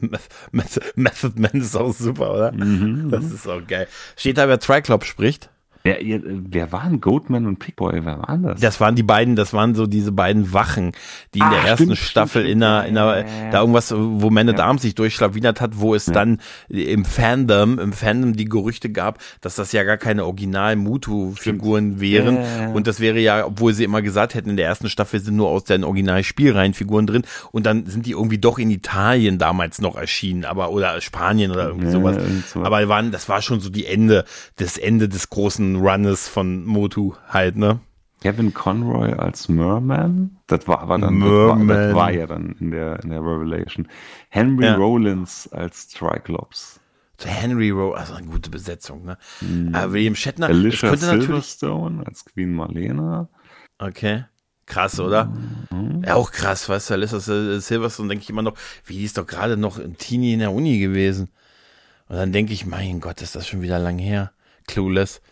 Method Man ist auch super, oder? Mhm. Das ist auch geil. Steht da, wer Triclops spricht? Wer, wer waren Goatman und Pickboy? Wer waren das? Das waren die beiden, das waren so diese beiden Wachen, die in ah, der ersten stimmt, Staffel stimmt, in der, in der, ja, da irgendwas, wo Man at ja. Arms sich durchschlawinert hat, wo es ja. dann im Fandom, im Fandom die Gerüchte gab, dass das ja gar keine original Mutu-Figuren wären. Und das wäre ja, obwohl sie immer gesagt hätten, in der ersten Staffel sind nur aus den Original-Spielreihenfiguren drin. Und dann sind die irgendwie doch in Italien damals noch erschienen, aber, oder Spanien oder irgendwie sowas. Aber waren, das war schon so die Ende, das Ende des großen Runnes von Motu halt, ne? Kevin Conroy als Merman, das war aber dann, das war, das war, ja dann in der, in der Revelation. Henry ja. Rollins als Triclops. Henry Rollins, also eine gute Besetzung, ne? Mhm. Aber William Shatner. Alicia Silverstone als Queen Marlena. Okay. Krass, oder? Mhm. Ja, auch krass, weißt du, Alicia Silverstone, denke ich immer noch, wie die ist doch gerade noch ein Teenie in der Uni gewesen. Und dann denke ich, mein Gott, ist das schon wieder lang her. Clueless.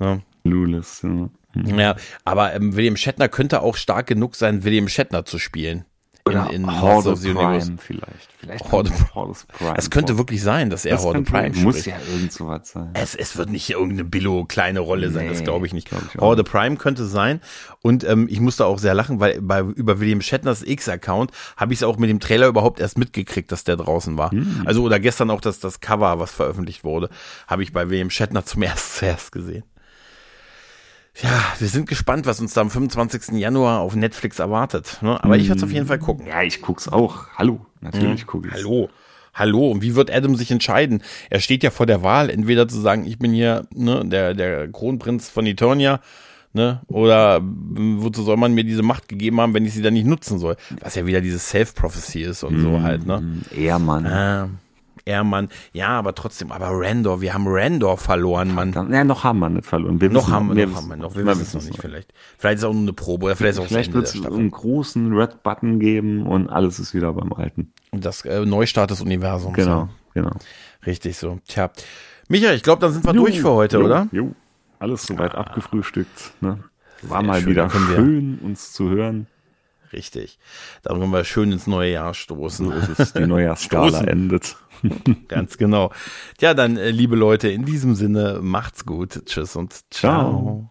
Ja. Clueless, ja. Mhm. Ja, aber ähm, William Shatner könnte auch stark genug sein, William Shatner zu spielen. Oder in, in Horde of the Prime vielleicht. vielleicht Horde, Horde Prime. Es könnte wirklich sein, dass er das Horde Prime spricht. Muss ja irgend sowas sein. Es, es wird nicht irgendeine Billo kleine Rolle sein, nee, das glaube ich nicht. Glaub ich Horde Prime könnte sein. Und ähm, ich musste auch sehr lachen, weil bei über William Shatners X-Account habe ich es auch mit dem Trailer überhaupt erst mitgekriegt, dass der draußen war. Hm. Also oder gestern auch das, das Cover, was veröffentlicht wurde, habe ich bei William Shatner zum ersten zuerst gesehen. Ja, wir sind gespannt, was uns da am 25. Januar auf Netflix erwartet. Ne? Aber ich werde es auf jeden Fall gucken. Ja, ich guck's auch. Hallo, natürlich mhm. gucke ich. Hallo. Hallo, und wie wird Adam sich entscheiden? Er steht ja vor der Wahl, entweder zu sagen, ich bin hier ne, der, der Kronprinz von Eternia, ne, oder wozu soll man mir diese Macht gegeben haben, wenn ich sie dann nicht nutzen soll? Was ja wieder dieses Self-Prophecy ist und mm, so halt, ne? Ehrmann. Äh, Ehrmann. Ja, aber trotzdem, aber Randor, wir haben Randor verloren, Mann. Dann, ja, noch haben wir nicht verloren. Wir noch wissen- haben wir, noch haben wir noch. Wir wir wissen es noch nicht vielleicht. Vielleicht ist es auch nur eine Probe oder vielleicht ist auch Vielleicht wird es einen großen Red-Button geben und alles ist wieder beim Alten. Und das äh, Neustart des Universums. Genau, Ja. genau. Richtig so. Tja. Michael, ich glaube, dann sind wir durch für heute, jo, oder? Jo, alles soweit abgefrühstückt. Ne? War Sehr mal schön, wieder schön, uns zu hören. Richtig. Dann können wir schön ins neue Jahr stoßen. So ist es, die Neujahrsskala endet. Ganz genau. Ja, dann, äh, liebe Leute, in diesem Sinne, macht's gut. Tschüss und ciao. Ciao.